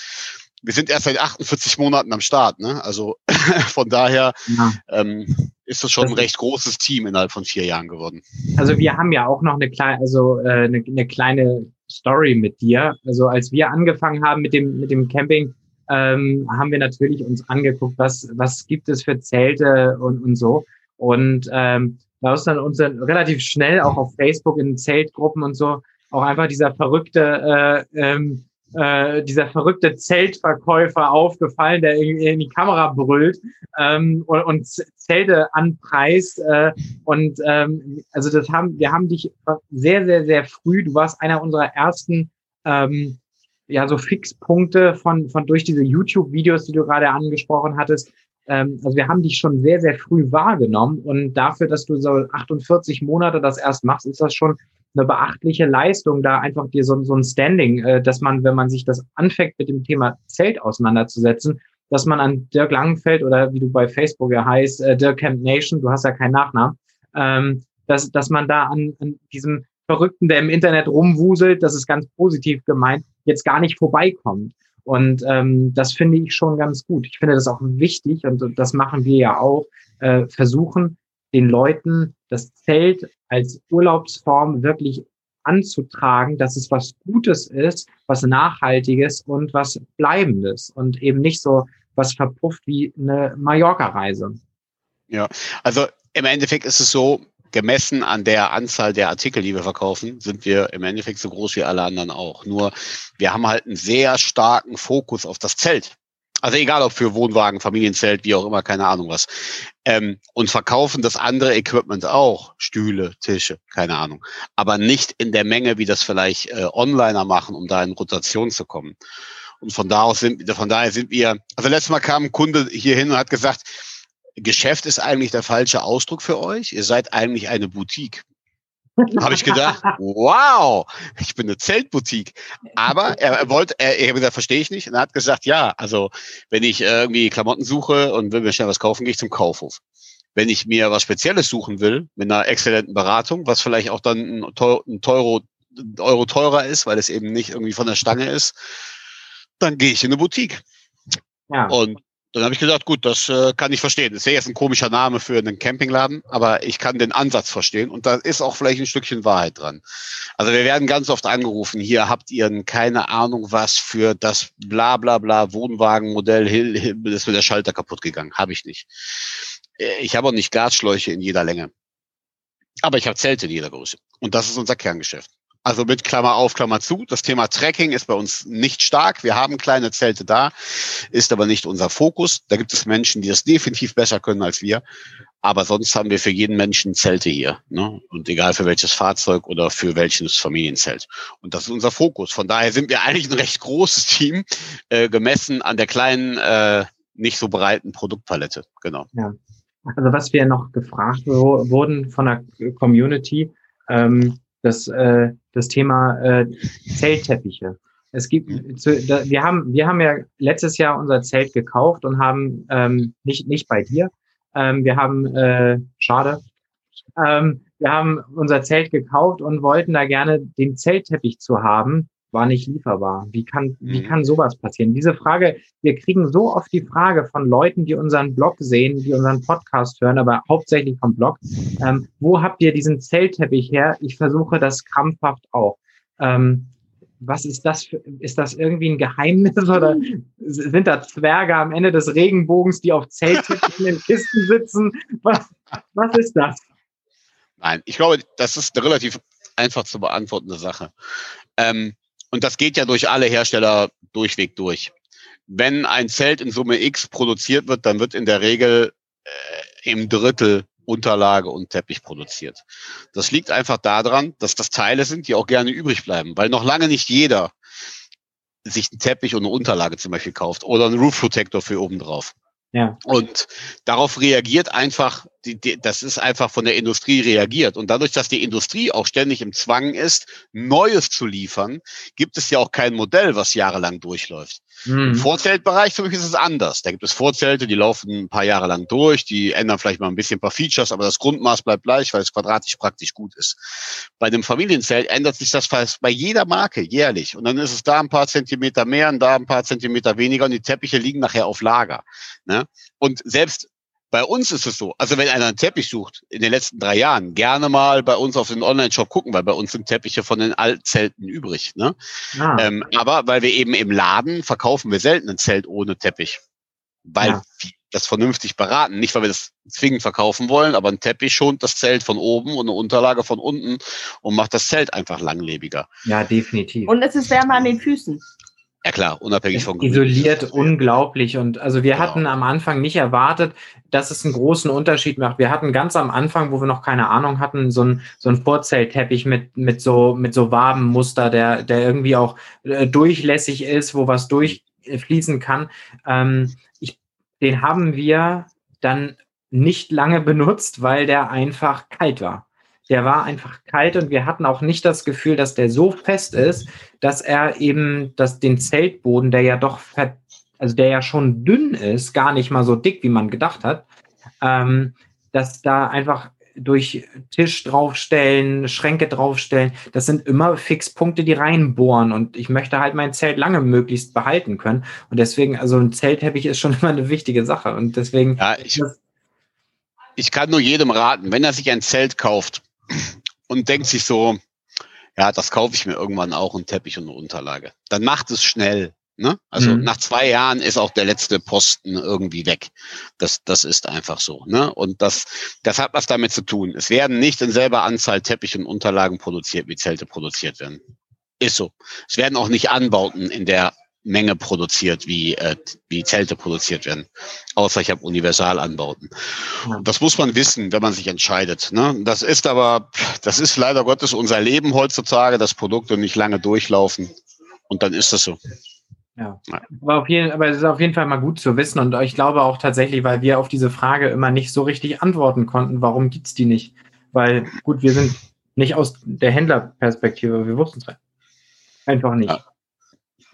wir sind erst seit 48 Monaten am Start. Ne? Also <laughs> von daher ja. ähm, ist das schon ein recht großes Team innerhalb von vier Jahren geworden. Also wir haben ja auch noch eine kleine, also äh, eine, eine kleine Story mit dir. Also als wir angefangen haben mit dem mit dem Camping, ähm, haben wir natürlich uns angeguckt, was, was gibt es für Zelte und, und so. Und ähm, da ist dann uns dann relativ schnell auch auf Facebook in Zeltgruppen und so auch einfach dieser verrückte, äh, ähm, äh, dieser verrückte Zeltverkäufer aufgefallen, der in, in die Kamera brüllt ähm, und, und Zelte anpreist. Äh, und ähm, also das haben, wir haben dich sehr, sehr, sehr früh, du warst einer unserer ersten ähm, ja so Fixpunkte von, von durch diese YouTube-Videos, die du gerade angesprochen hattest. Ähm, also wir haben dich schon sehr, sehr früh wahrgenommen und dafür, dass du so 48 Monate das erst machst, ist das schon eine beachtliche Leistung, da einfach dir so, so ein Standing, äh, dass man, wenn man sich das anfängt mit dem Thema Zelt auseinanderzusetzen, dass man an Dirk Langenfeld oder wie du bei Facebook ja heißt, äh, Dirk Camp Nation, du hast ja keinen Nachnamen, ähm, dass, dass man da an, an diesem Verrückten, der im Internet rumwuselt, das ist ganz positiv gemeint, jetzt gar nicht vorbeikommt. Und ähm, das finde ich schon ganz gut. Ich finde das auch wichtig und, und das machen wir ja auch, äh, versuchen den Leuten das Zelt als Urlaubsform wirklich anzutragen, dass es was Gutes ist, was Nachhaltiges und was Bleibendes und eben nicht so was verpufft wie eine Mallorca-Reise. Ja, also im Endeffekt ist es so, gemessen an der Anzahl der Artikel, die wir verkaufen, sind wir im Endeffekt so groß wie alle anderen auch. Nur wir haben halt einen sehr starken Fokus auf das Zelt. Also egal ob für Wohnwagen, Familienzelt, wie auch immer, keine Ahnung was. Ähm, und verkaufen das andere Equipment auch, Stühle, Tische, keine Ahnung. Aber nicht in der Menge, wie das vielleicht äh, Onliner machen, um da in Rotation zu kommen. Und von da aus sind, von daher sind wir, also letztes Mal kam ein Kunde hier hin und hat gesagt, Geschäft ist eigentlich der falsche Ausdruck für euch. Ihr seid eigentlich eine Boutique. habe ich gedacht, <laughs> wow, ich bin eine Zeltboutique. Aber <laughs> er, er wollte, er, er gesagt, verstehe ich nicht. Und er hat gesagt, ja, also wenn ich irgendwie Klamotten suche und will mir schnell was kaufen, gehe ich zum Kaufhof. Wenn ich mir was Spezielles suchen will, mit einer exzellenten Beratung, was vielleicht auch dann ein, Teu ein Teuro, Euro teurer ist, weil es eben nicht irgendwie von der Stange ist, dann gehe ich in eine Boutique. Ja. Und dann habe ich gesagt, gut, das äh, kann ich verstehen. Ist ja jetzt ein komischer Name für einen Campingladen, aber ich kann den Ansatz verstehen und da ist auch vielleicht ein Stückchen Wahrheit dran. Also wir werden ganz oft angerufen, hier habt ihr keine Ahnung was für das bla bla bla Wohnwagenmodell, ist mir der Schalter kaputt gegangen. Habe ich nicht. Äh, ich habe auch nicht Gasschläuche in jeder Länge. Aber ich habe Zelte in jeder Größe. Und das ist unser Kerngeschäft. Also mit Klammer auf, Klammer zu. Das Thema Tracking ist bei uns nicht stark. Wir haben kleine Zelte da, ist aber nicht unser Fokus. Da gibt es Menschen, die das definitiv besser können als wir. Aber sonst haben wir für jeden Menschen Zelte hier. Ne? Und egal für welches Fahrzeug oder für welches Familienzelt. Und das ist unser Fokus. Von daher sind wir eigentlich ein recht großes Team, äh, gemessen an der kleinen, äh, nicht so breiten Produktpalette. Genau. Ja. Also was wir noch gefragt wurden von der Community, ähm, das, äh, das Thema äh, Zeltteppiche. Es gibt, zu, da, wir haben, wir haben ja letztes Jahr unser Zelt gekauft und haben ähm, nicht nicht bei dir. Ähm, wir haben, äh, schade, ähm, wir haben unser Zelt gekauft und wollten da gerne den Zeltteppich zu haben, war nicht lieferbar. Wie kann, wie mhm. kann sowas passieren? Diese Frage, wir kriegen so oft die Frage von Leuten, die unseren Blog sehen, die unseren Podcast hören, aber hauptsächlich vom Blog. Ähm, wo habt ihr diesen Zellteppich her? Ich versuche das krampfhaft auch. Ähm, was ist das? Für, ist das irgendwie ein Geheimnis oder sind da Zwerge am Ende des Regenbogens, die auf Zeltteppichen in Kisten sitzen? Was, was ist das? Nein, ich glaube, das ist eine relativ einfach zu beantwortende Sache. Ähm, und das geht ja durch alle Hersteller durchweg durch. Wenn ein Zelt in Summe X produziert wird, dann wird in der Regel äh, im Drittel Unterlage und Teppich produziert. Das liegt einfach daran, dass das Teile sind, die auch gerne übrig bleiben, weil noch lange nicht jeder sich einen Teppich und eine Unterlage zum Beispiel kauft oder einen Roof Protector für oben drauf. Ja. Und darauf reagiert einfach, die, die, das ist einfach von der Industrie reagiert. Und dadurch, dass die Industrie auch ständig im Zwang ist, Neues zu liefern, gibt es ja auch kein Modell, was jahrelang durchläuft. Mhm. Im Vorzeltbereich zum Beispiel ist es anders. Da gibt es Vorzelte, die laufen ein paar Jahre lang durch, die ändern vielleicht mal ein bisschen ein paar Features, aber das Grundmaß bleibt gleich, weil es quadratisch praktisch gut ist. Bei einem Familienzelt ändert sich das fast bei jeder Marke jährlich. Und dann ist es da ein paar Zentimeter mehr und da ein paar Zentimeter weniger und die Teppiche liegen nachher auf Lager. Ne? Und selbst bei uns ist es so, also wenn einer einen Teppich sucht, in den letzten drei Jahren, gerne mal bei uns auf den Online-Shop gucken, weil bei uns sind Teppiche von den Altzelten übrig. Ne? Ah. Ähm, aber weil wir eben im Laden verkaufen wir selten ein Zelt ohne Teppich. Weil ja. wir das vernünftig beraten. Nicht, weil wir das zwingend verkaufen wollen, aber ein Teppich schont das Zelt von oben und eine Unterlage von unten und macht das Zelt einfach langlebiger. Ja, definitiv. Und es ist wärmer an den Füßen. Ja klar, unabhängig von Isoliert unglaublich. Und also wir genau. hatten am Anfang nicht erwartet, dass es einen großen Unterschied macht. Wir hatten ganz am Anfang, wo wir noch keine Ahnung hatten, so ein, so ein Vorzeltteppich mit, mit so, mit so Wabenmuster, der, der irgendwie auch äh, durchlässig ist, wo was durchfließen kann. Ähm, ich, den haben wir dann nicht lange benutzt, weil der einfach kalt war der war einfach kalt und wir hatten auch nicht das Gefühl, dass der so fest ist, dass er eben dass den Zeltboden, der ja doch, also der ja schon dünn ist, gar nicht mal so dick, wie man gedacht hat, ähm, dass da einfach durch Tisch draufstellen, Schränke draufstellen. Das sind immer Fixpunkte, die reinbohren. Und ich möchte halt mein Zelt lange möglichst behalten können. Und deswegen, also ein Zeltteppich ist schon <laughs> immer eine wichtige Sache. Und deswegen. Ja, ich, ich kann nur jedem raten, wenn er sich ein Zelt kauft und denkt sich so, ja, das kaufe ich mir irgendwann auch, ein Teppich und eine Unterlage. Dann macht es schnell. Ne? Also mhm. nach zwei Jahren ist auch der letzte Posten irgendwie weg. Das, das ist einfach so. Ne? Und das, das hat was damit zu tun. Es werden nicht in selber Anzahl Teppich und Unterlagen produziert, wie Zelte produziert werden. Ist so. Es werden auch nicht Anbauten in der Menge produziert, wie, äh, wie Zelte produziert werden. Außer ich habe Universalanbauten. Das muss man wissen, wenn man sich entscheidet. Ne? Das ist aber, das ist leider Gottes unser Leben heutzutage, dass Produkte nicht lange durchlaufen. Und dann ist das so. Ja. Aber, auf jeden, aber es ist auf jeden Fall mal gut zu wissen und ich glaube auch tatsächlich, weil wir auf diese Frage immer nicht so richtig antworten konnten, warum gibt es die nicht? Weil, gut, wir sind nicht aus der Händlerperspektive, wir wussten es einfach nicht. Ja.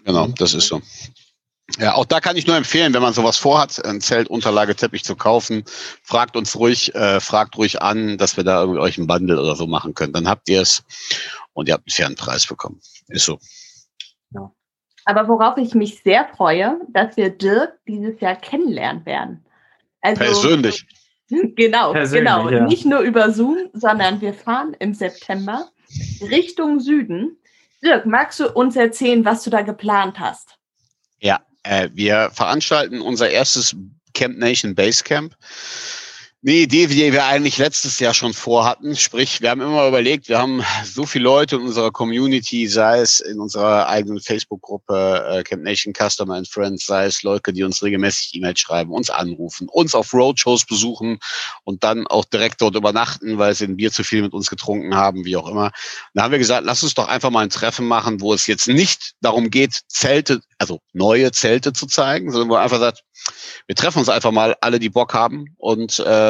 Genau, das ist so. Ja, auch da kann ich nur empfehlen, wenn man sowas vorhat, ein Zelt, Unterlage, Teppich zu kaufen, fragt uns ruhig, äh, fragt ruhig an, dass wir da irgendwie euch ein Bundle oder so machen können. Dann habt ihr es und ihr habt einen fairen Preis bekommen. Ist so. Ja. Aber worauf ich mich sehr freue, dass wir Dirk dieses Jahr kennenlernen werden. Also, Persönlich. <laughs> Genau, Persönlich, genau. Ja. Nicht nur über Zoom, sondern wir fahren im September Richtung Süden Dirk, magst du uns erzählen, was du da geplant hast? Ja, äh, wir veranstalten unser erstes Camp Nation Base Camp eine Idee, die wir eigentlich letztes Jahr schon vorhatten. Sprich, wir haben immer überlegt, wir haben so viele Leute in unserer Community, sei es in unserer eigenen Facebook-Gruppe äh, Camp Nation Customer and Friends, sei es Leute, die uns regelmäßig E-Mails schreiben, uns anrufen, uns auf Roadshows besuchen und dann auch direkt dort übernachten, weil sie ein Bier zu viel mit uns getrunken haben, wie auch immer. Da haben wir gesagt, lass uns doch einfach mal ein Treffen machen, wo es jetzt nicht darum geht, Zelte, also neue Zelte zu zeigen, sondern wo einfach sagt, wir treffen uns einfach mal, alle, die Bock haben und äh,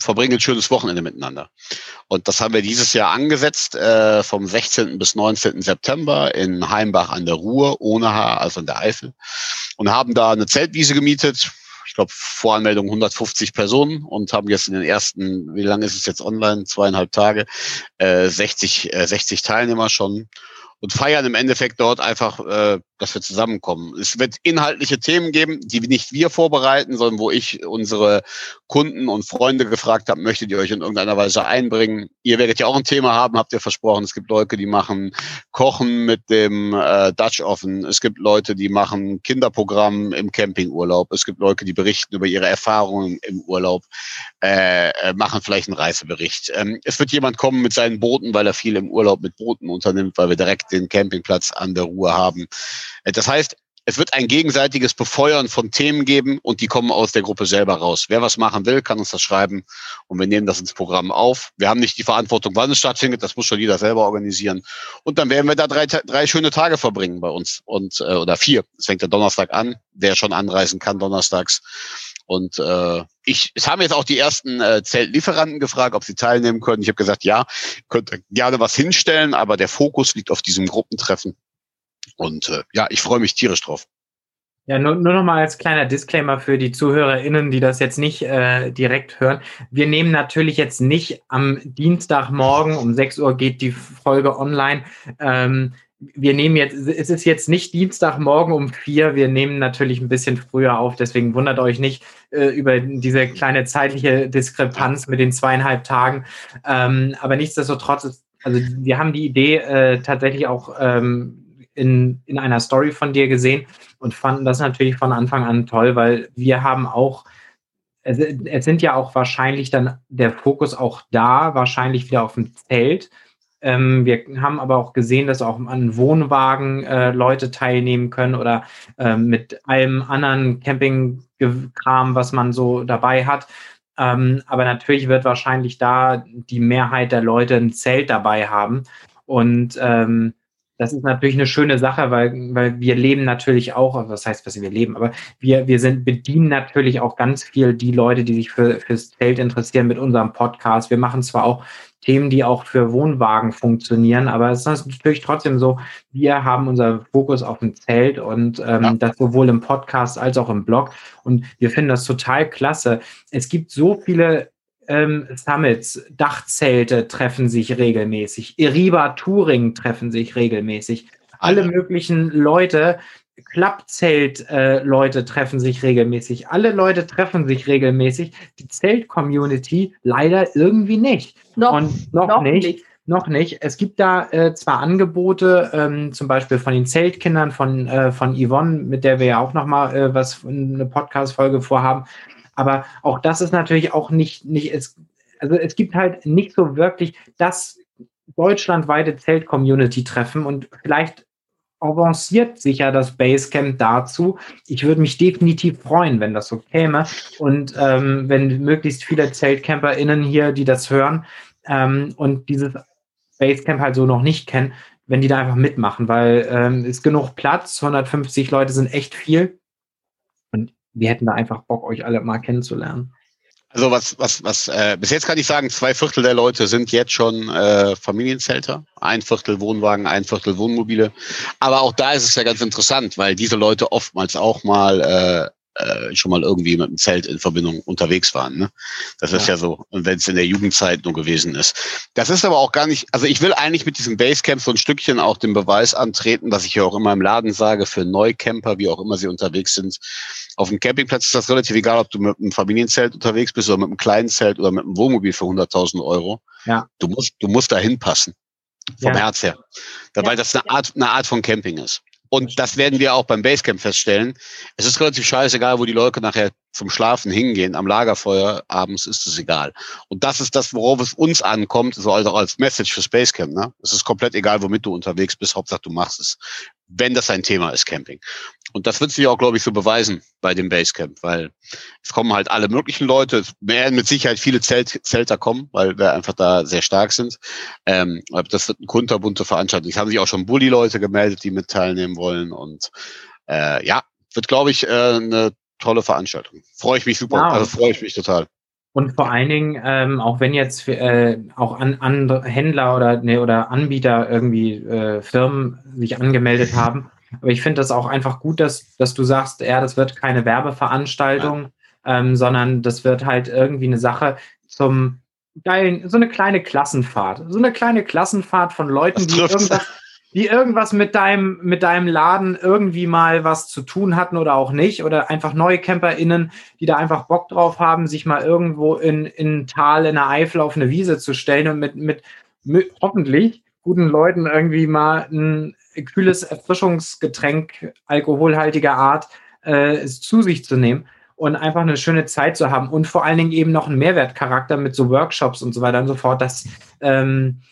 verbringen ein schönes Wochenende miteinander. Und das haben wir dieses Jahr angesetzt, äh, vom 16. bis 19. September in Heimbach an der Ruhr, ohne Haar, also in der Eifel. Und haben da eine Zeltwiese gemietet. Ich glaube, Voranmeldung 150 Personen und haben jetzt in den ersten, wie lange ist es jetzt online? Zweieinhalb Tage, äh, 60, äh, 60 Teilnehmer schon und feiern im Endeffekt dort einfach, äh, dass wir zusammenkommen. Es wird inhaltliche Themen geben, die nicht wir vorbereiten, sondern wo ich unsere Kunden und Freunde gefragt habe, möchtet ihr euch in irgendeiner Weise einbringen? Ihr werdet ja auch ein Thema haben, habt ihr versprochen. Es gibt Leute, die machen Kochen mit dem äh, Dutch Oven. Es gibt Leute, die machen Kinderprogramm im Campingurlaub. Es gibt Leute, die berichten über ihre Erfahrungen im Urlaub, äh, äh, machen vielleicht einen Reisebericht. Ähm, es wird jemand kommen mit seinen Booten, weil er viel im Urlaub mit Booten unternimmt, weil wir direkt den Campingplatz an der Ruhe haben. Äh, das heißt, es wird ein gegenseitiges Befeuern von Themen geben und die kommen aus der Gruppe selber raus. Wer was machen will, kann uns das schreiben und wir nehmen das ins Programm auf. Wir haben nicht die Verantwortung, wann es stattfindet, das muss schon jeder selber organisieren. Und dann werden wir da drei, drei schöne Tage verbringen bei uns und äh, oder vier. Es fängt der Donnerstag an, wer schon anreisen kann donnerstags. Und äh, ich, es haben jetzt auch die ersten äh, Zeltlieferanten gefragt, ob sie teilnehmen können. Ich habe gesagt, ja, könnt gerne was hinstellen, aber der Fokus liegt auf diesem Gruppentreffen. Und äh, ja, ich freue mich tierisch drauf. Ja, nur, nur noch mal als kleiner Disclaimer für die ZuhörerInnen, die das jetzt nicht äh, direkt hören. Wir nehmen natürlich jetzt nicht am Dienstagmorgen um 6 Uhr geht die Folge online. Ähm, wir nehmen jetzt, es ist jetzt nicht Dienstagmorgen um vier, wir nehmen natürlich ein bisschen früher auf, deswegen wundert euch nicht äh, über diese kleine zeitliche Diskrepanz mit den zweieinhalb Tagen. Ähm, aber nichtsdestotrotz, also wir haben die Idee äh, tatsächlich auch ähm, in, in einer Story von dir gesehen und fanden das natürlich von Anfang an toll, weil wir haben auch, es, es sind ja auch wahrscheinlich dann der Fokus auch da, wahrscheinlich wieder auf dem Zelt. Ähm, wir haben aber auch gesehen, dass auch an Wohnwagen äh, Leute teilnehmen können oder äh, mit allem anderen Campingkram, was man so dabei hat. Ähm, aber natürlich wird wahrscheinlich da die Mehrheit der Leute ein Zelt dabei haben. Und ähm, das ist natürlich eine schöne Sache, weil, weil wir leben natürlich auch, was heißt, was wir leben, aber wir, wir sind, bedienen natürlich auch ganz viel die Leute, die sich für, fürs Zelt interessieren mit unserem Podcast. Wir machen zwar auch Themen, die auch für Wohnwagen funktionieren, aber es ist natürlich trotzdem so, wir haben unser Fokus auf dem Zelt und ähm, ja. das sowohl im Podcast als auch im Blog und wir finden das total klasse. Es gibt so viele ähm, Summits, Dachzelte treffen sich regelmäßig, Iriba Touring treffen sich regelmäßig, alle möglichen Leute, Klappzelt-Leute äh, treffen sich regelmäßig, alle Leute treffen sich regelmäßig, die Zelt-Community leider irgendwie nicht. Noch, Und noch, noch nicht. nicht. Noch nicht. Es gibt da äh, zwar Angebote, ähm, zum Beispiel von den Zeltkindern von, äh, von Yvonne, mit der wir ja auch noch mal äh, was eine Podcast-Folge vorhaben. Aber auch das ist natürlich auch nicht, nicht es, also es gibt halt nicht so wirklich das deutschlandweite Zelt-Community-Treffen und vielleicht avanciert sich ja das Basecamp dazu. Ich würde mich definitiv freuen, wenn das so käme und ähm, wenn möglichst viele ZeltcamperInnen hier, die das hören ähm, und dieses Basecamp halt so noch nicht kennen, wenn die da einfach mitmachen, weil ähm, ist genug Platz, 150 Leute sind echt viel wir hätten da einfach Bock, euch alle mal kennenzulernen. Also was, was, was, äh, bis jetzt kann ich sagen, zwei Viertel der Leute sind jetzt schon äh, Familienzelter, ein Viertel Wohnwagen, ein Viertel Wohnmobile. Aber auch da ist es ja ganz interessant, weil diese Leute oftmals auch mal äh, schon mal irgendwie mit dem Zelt in Verbindung unterwegs waren. Ne? Das ja. ist ja so, wenn es in der Jugendzeit nur gewesen ist. Das ist aber auch gar nicht, also ich will eigentlich mit diesem Basecamp so ein Stückchen auch den Beweis antreten, was ich ja auch immer im Laden sage, für Neucamper, wie auch immer sie unterwegs sind. Auf dem Campingplatz ist das relativ egal, ob du mit einem Familienzelt unterwegs bist oder mit einem kleinen Zelt oder mit einem Wohnmobil für 100.000 Euro. Ja. Du musst, du musst da hinpassen. Vom ja. Herz her. Weil das eine Art, eine Art von Camping ist. Und das werden wir auch beim Basecamp feststellen. Es ist relativ scheißegal, wo die Leute nachher zum Schlafen hingehen. Am Lagerfeuer abends ist es egal. Und das ist das, worauf es uns ankommt, so also als Message fürs Basecamp. Ne? Es ist komplett egal, womit du unterwegs bist. Hauptsache, du machst es wenn das ein Thema ist, Camping. Und das wird sich auch, glaube ich, so beweisen bei dem Basecamp, weil es kommen halt alle möglichen Leute. Es werden mit Sicherheit viele Zelt, Zelter kommen, weil wir einfach da sehr stark sind. Ähm, das wird eine kunterbunte Veranstaltung. Es haben sich auch schon Bulli-Leute gemeldet, die mit teilnehmen wollen. Und äh, ja, wird, glaube ich, äh, eine tolle Veranstaltung. Freue ich mich super. Wow. Also freue ich mich total. Und vor allen Dingen, ähm, auch wenn jetzt äh, auch an, andere Händler oder, nee, oder Anbieter irgendwie äh, Firmen sich angemeldet haben. Aber ich finde das auch einfach gut, dass, dass du sagst, ja, das wird keine Werbeveranstaltung, ja. ähm, sondern das wird halt irgendwie eine Sache zum geilen, so eine kleine Klassenfahrt. So eine kleine Klassenfahrt von Leuten, die irgendwas, die irgendwas mit deinem, mit deinem Laden irgendwie mal was zu tun hatten oder auch nicht. Oder einfach neue CamperInnen, die da einfach Bock drauf haben, sich mal irgendwo in, in Tal, in der Eifel auf eine Wiese zu stellen und mit, mit, mit hoffentlich guten Leuten irgendwie mal ein kühles Erfrischungsgetränk alkoholhaltiger Art äh, zu sich zu nehmen und einfach eine schöne Zeit zu haben und vor allen Dingen eben noch einen Mehrwertcharakter mit so Workshops und so weiter und so fort. Das, ähm,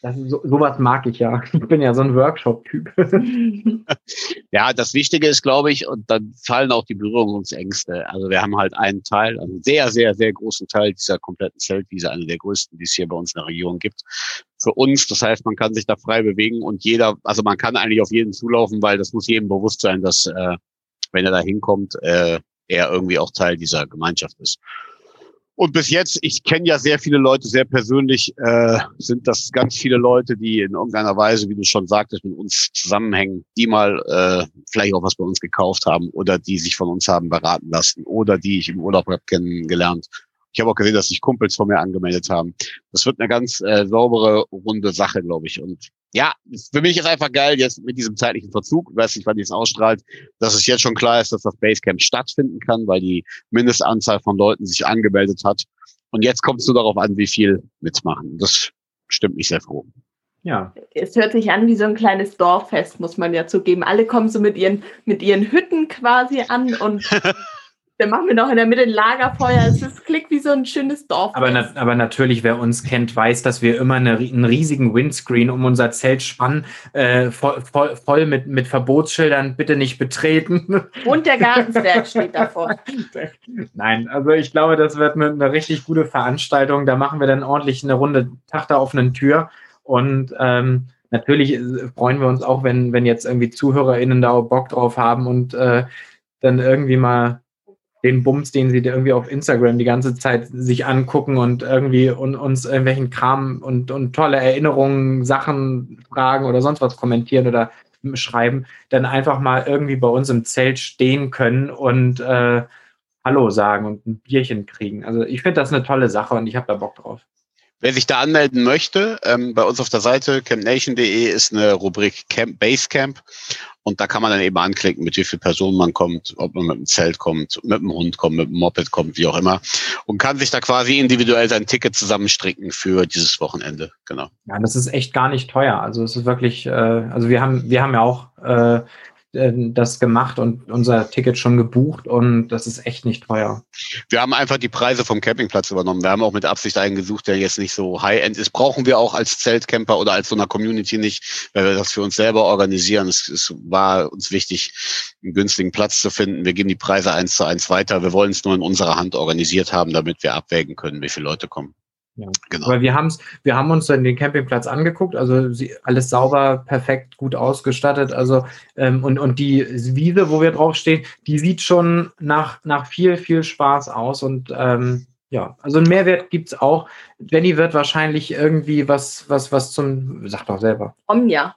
das, so, sowas mag ich ja. Ich bin ja so ein Workshop-Typ. <laughs> ja, das Wichtige ist, glaube ich, und dann fallen auch die Berührungsängste. Also wir haben halt einen Teil, einen sehr, sehr, sehr großen Teil dieser kompletten Zeltwiese, eine der größten, die es hier bei uns in der Region gibt. Für uns, das heißt, man kann sich da frei bewegen und jeder, also man kann eigentlich auf jeden zulaufen, weil das muss jedem bewusst sein, dass äh, wenn er da hinkommt, äh, er irgendwie auch Teil dieser Gemeinschaft ist. Und bis jetzt, ich kenne ja sehr viele Leute sehr persönlich, äh, sind das ganz viele Leute, die in irgendeiner Weise, wie du schon sagtest, mit uns zusammenhängen, die mal äh, vielleicht auch was bei uns gekauft haben oder die sich von uns haben beraten lassen oder die ich im Urlaub habe kennengelernt ich habe auch gesehen, dass sich Kumpels von mir angemeldet haben. Das wird eine ganz äh, saubere, runde Sache, glaube ich. Und ja, für mich ist einfach geil, jetzt mit diesem zeitlichen Verzug, weiß nicht, wann die es ausstrahlt, dass es jetzt schon klar ist, dass das Basecamp stattfinden kann, weil die Mindestanzahl von Leuten sich angemeldet hat. Und jetzt kommt es nur darauf an, wie viel mitmachen. Das stimmt mich sehr froh. Ja. Es hört sich an wie so ein kleines Dorffest, muss man ja zugeben. Alle kommen so mit ihren, mit ihren Hütten quasi an und <laughs> Dann machen wir noch in der Mitte ein Lagerfeuer. Es ist, klingt wie so ein schönes Dorf. Aber, na, aber natürlich, wer uns kennt, weiß, dass wir immer eine, einen riesigen Windscreen um unser Zelt spannen, äh, voll, voll, voll, mit, mit Verbotsschildern, bitte nicht betreten. Und der <laughs> Gartenzwerg steht davor. Nein, also ich glaube, das wird eine, eine, richtig gute Veranstaltung. Da machen wir dann ordentlich eine Runde Tag der offenen Tür. Und ähm, natürlich äh, freuen wir uns auch, wenn, wenn jetzt irgendwie ZuhörerInnen da Bock drauf haben und äh, dann irgendwie mal den Bums, den sie irgendwie auf Instagram die ganze Zeit sich angucken und irgendwie und, uns irgendwelchen Kram und, und tolle Erinnerungen, Sachen fragen oder sonst was kommentieren oder schreiben, dann einfach mal irgendwie bei uns im Zelt stehen können und äh, Hallo sagen und ein Bierchen kriegen. Also ich finde das eine tolle Sache und ich habe da Bock drauf. Wer sich da anmelden möchte, ähm, bei uns auf der Seite campnation.de ist eine Rubrik Camp Basecamp und da kann man dann eben anklicken, mit wie viel Personen man kommt, ob man mit dem Zelt kommt, mit dem Hund kommt, mit dem Moped kommt, wie auch immer und kann sich da quasi individuell sein Ticket zusammenstricken für dieses Wochenende. Genau. Ja, das ist echt gar nicht teuer. Also es ist wirklich, äh, also wir haben, wir haben ja auch äh, das gemacht und unser Ticket schon gebucht und das ist echt nicht teuer. Wir haben einfach die Preise vom Campingplatz übernommen. Wir haben auch mit Absicht einen gesucht, der jetzt nicht so high-end ist. Brauchen wir auch als Zeltcamper oder als so einer Community nicht, weil wir das für uns selber organisieren. Es, es war uns wichtig, einen günstigen Platz zu finden. Wir geben die Preise eins zu eins weiter. Wir wollen es nur in unserer Hand organisiert haben, damit wir abwägen können, wie viele Leute kommen. Ja. Genau. Aber wir, haben's, wir haben uns dann den Campingplatz angeguckt, also sie, alles sauber, perfekt, gut ausgestattet. Also ähm, und, und die Wiese, wo wir draufstehen, die sieht schon nach, nach viel, viel Spaß aus. Und ähm, ja, also einen Mehrwert gibt es auch. Jenny wird wahrscheinlich irgendwie was, was, was zum, sag doch selber. Omnia.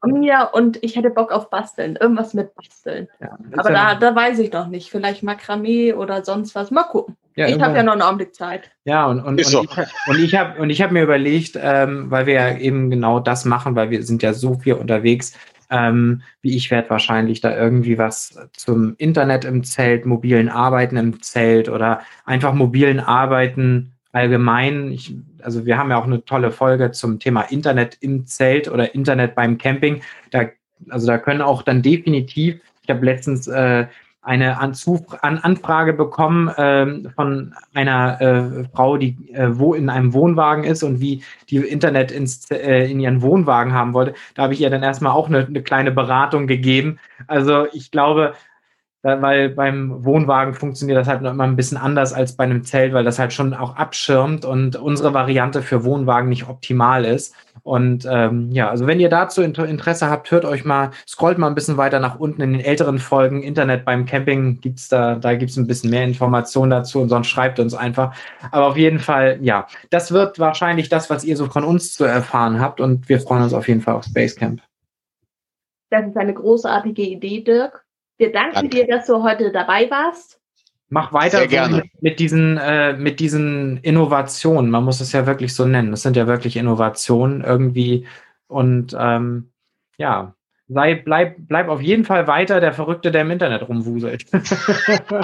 Omnia und ich hätte Bock auf Basteln, irgendwas mit Basteln. Ja, Aber ja da, da weiß ich noch nicht. Vielleicht Makramee oder sonst was. Mal gucken. Ja, ich habe ja noch einen Augenblick Zeit. Ja, und, und, und, so. ich, und ich habe und ich hab mir überlegt, ähm, weil wir ja eben genau das machen, weil wir sind ja so viel unterwegs, ähm, wie ich werde wahrscheinlich da irgendwie was zum Internet im Zelt, mobilen Arbeiten im Zelt oder einfach mobilen Arbeiten allgemein. Ich, also wir haben ja auch eine tolle Folge zum Thema Internet im Zelt oder Internet beim Camping. Da, also da können auch dann definitiv, ich habe letztens äh, eine Anfrage bekommen ähm, von einer äh, Frau, die äh, wo in einem Wohnwagen ist und wie die Internet ins, äh, in ihren Wohnwagen haben wollte. Da habe ich ihr dann erstmal auch eine, eine kleine Beratung gegeben. Also ich glaube, weil beim Wohnwagen funktioniert das halt noch immer ein bisschen anders als bei einem Zelt, weil das halt schon auch abschirmt und unsere Variante für Wohnwagen nicht optimal ist. Und ähm, ja, also wenn ihr dazu Interesse habt, hört euch mal, scrollt mal ein bisschen weiter nach unten in den älteren Folgen. Internet beim Camping gibt's da, da gibt's ein bisschen mehr Informationen dazu und sonst schreibt uns einfach. Aber auf jeden Fall, ja, das wird wahrscheinlich das, was ihr so von uns zu erfahren habt und wir freuen uns auf jeden Fall auf Basecamp. Das ist eine großartige Idee, Dirk. Wir danken Danke. dir, dass du heute dabei warst. Mach weiter so mit, mit, diesen, äh, mit diesen Innovationen. Man muss es ja wirklich so nennen. Das sind ja wirklich Innovationen irgendwie. Und ähm, ja, sei, bleib, bleib auf jeden Fall weiter der Verrückte, der im Internet rumwuselt. <laughs> ja,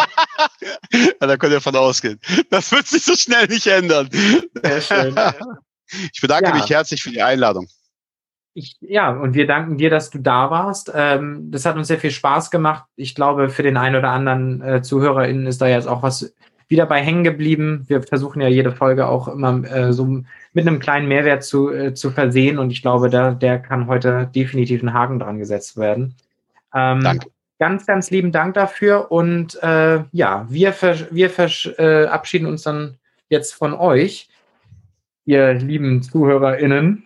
da könnt ihr von ausgehen. Das wird sich so schnell nicht ändern. Sehr schön. <laughs> Ich bedanke ja. mich herzlich für die Einladung. Ich, ja, und wir danken dir, dass du da warst. Ähm, das hat uns sehr viel Spaß gemacht. Ich glaube, für den einen oder anderen äh, ZuhörerInnen ist da jetzt auch was wieder bei hängen geblieben. Wir versuchen ja jede Folge auch immer äh, so mit einem kleinen Mehrwert zu, äh, zu versehen und ich glaube, da, der kann heute definitiv ein Haken dran gesetzt werden. Ähm, Danke. Ganz, ganz lieben Dank dafür und äh, ja, wir, wir verabschieden äh, uns dann jetzt von euch, ihr lieben ZuhörerInnen.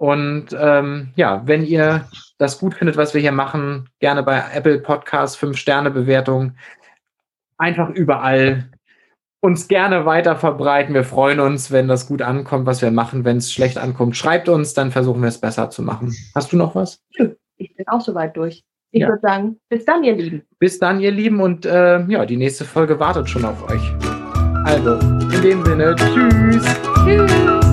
Und ähm, ja, wenn ihr das gut findet, was wir hier machen, gerne bei Apple Podcasts 5-Sterne-Bewertung. Einfach überall uns gerne weiter verbreiten. Wir freuen uns, wenn das gut ankommt, was wir machen. Wenn es schlecht ankommt, schreibt uns, dann versuchen wir es besser zu machen. Hast du noch was? Ich bin auch soweit durch. Ich ja. würde sagen, bis dann, ihr Lieben. Bis dann, ihr Lieben. Und äh, ja, die nächste Folge wartet schon auf euch. Also, in dem Sinne, tschüss. Tschüss.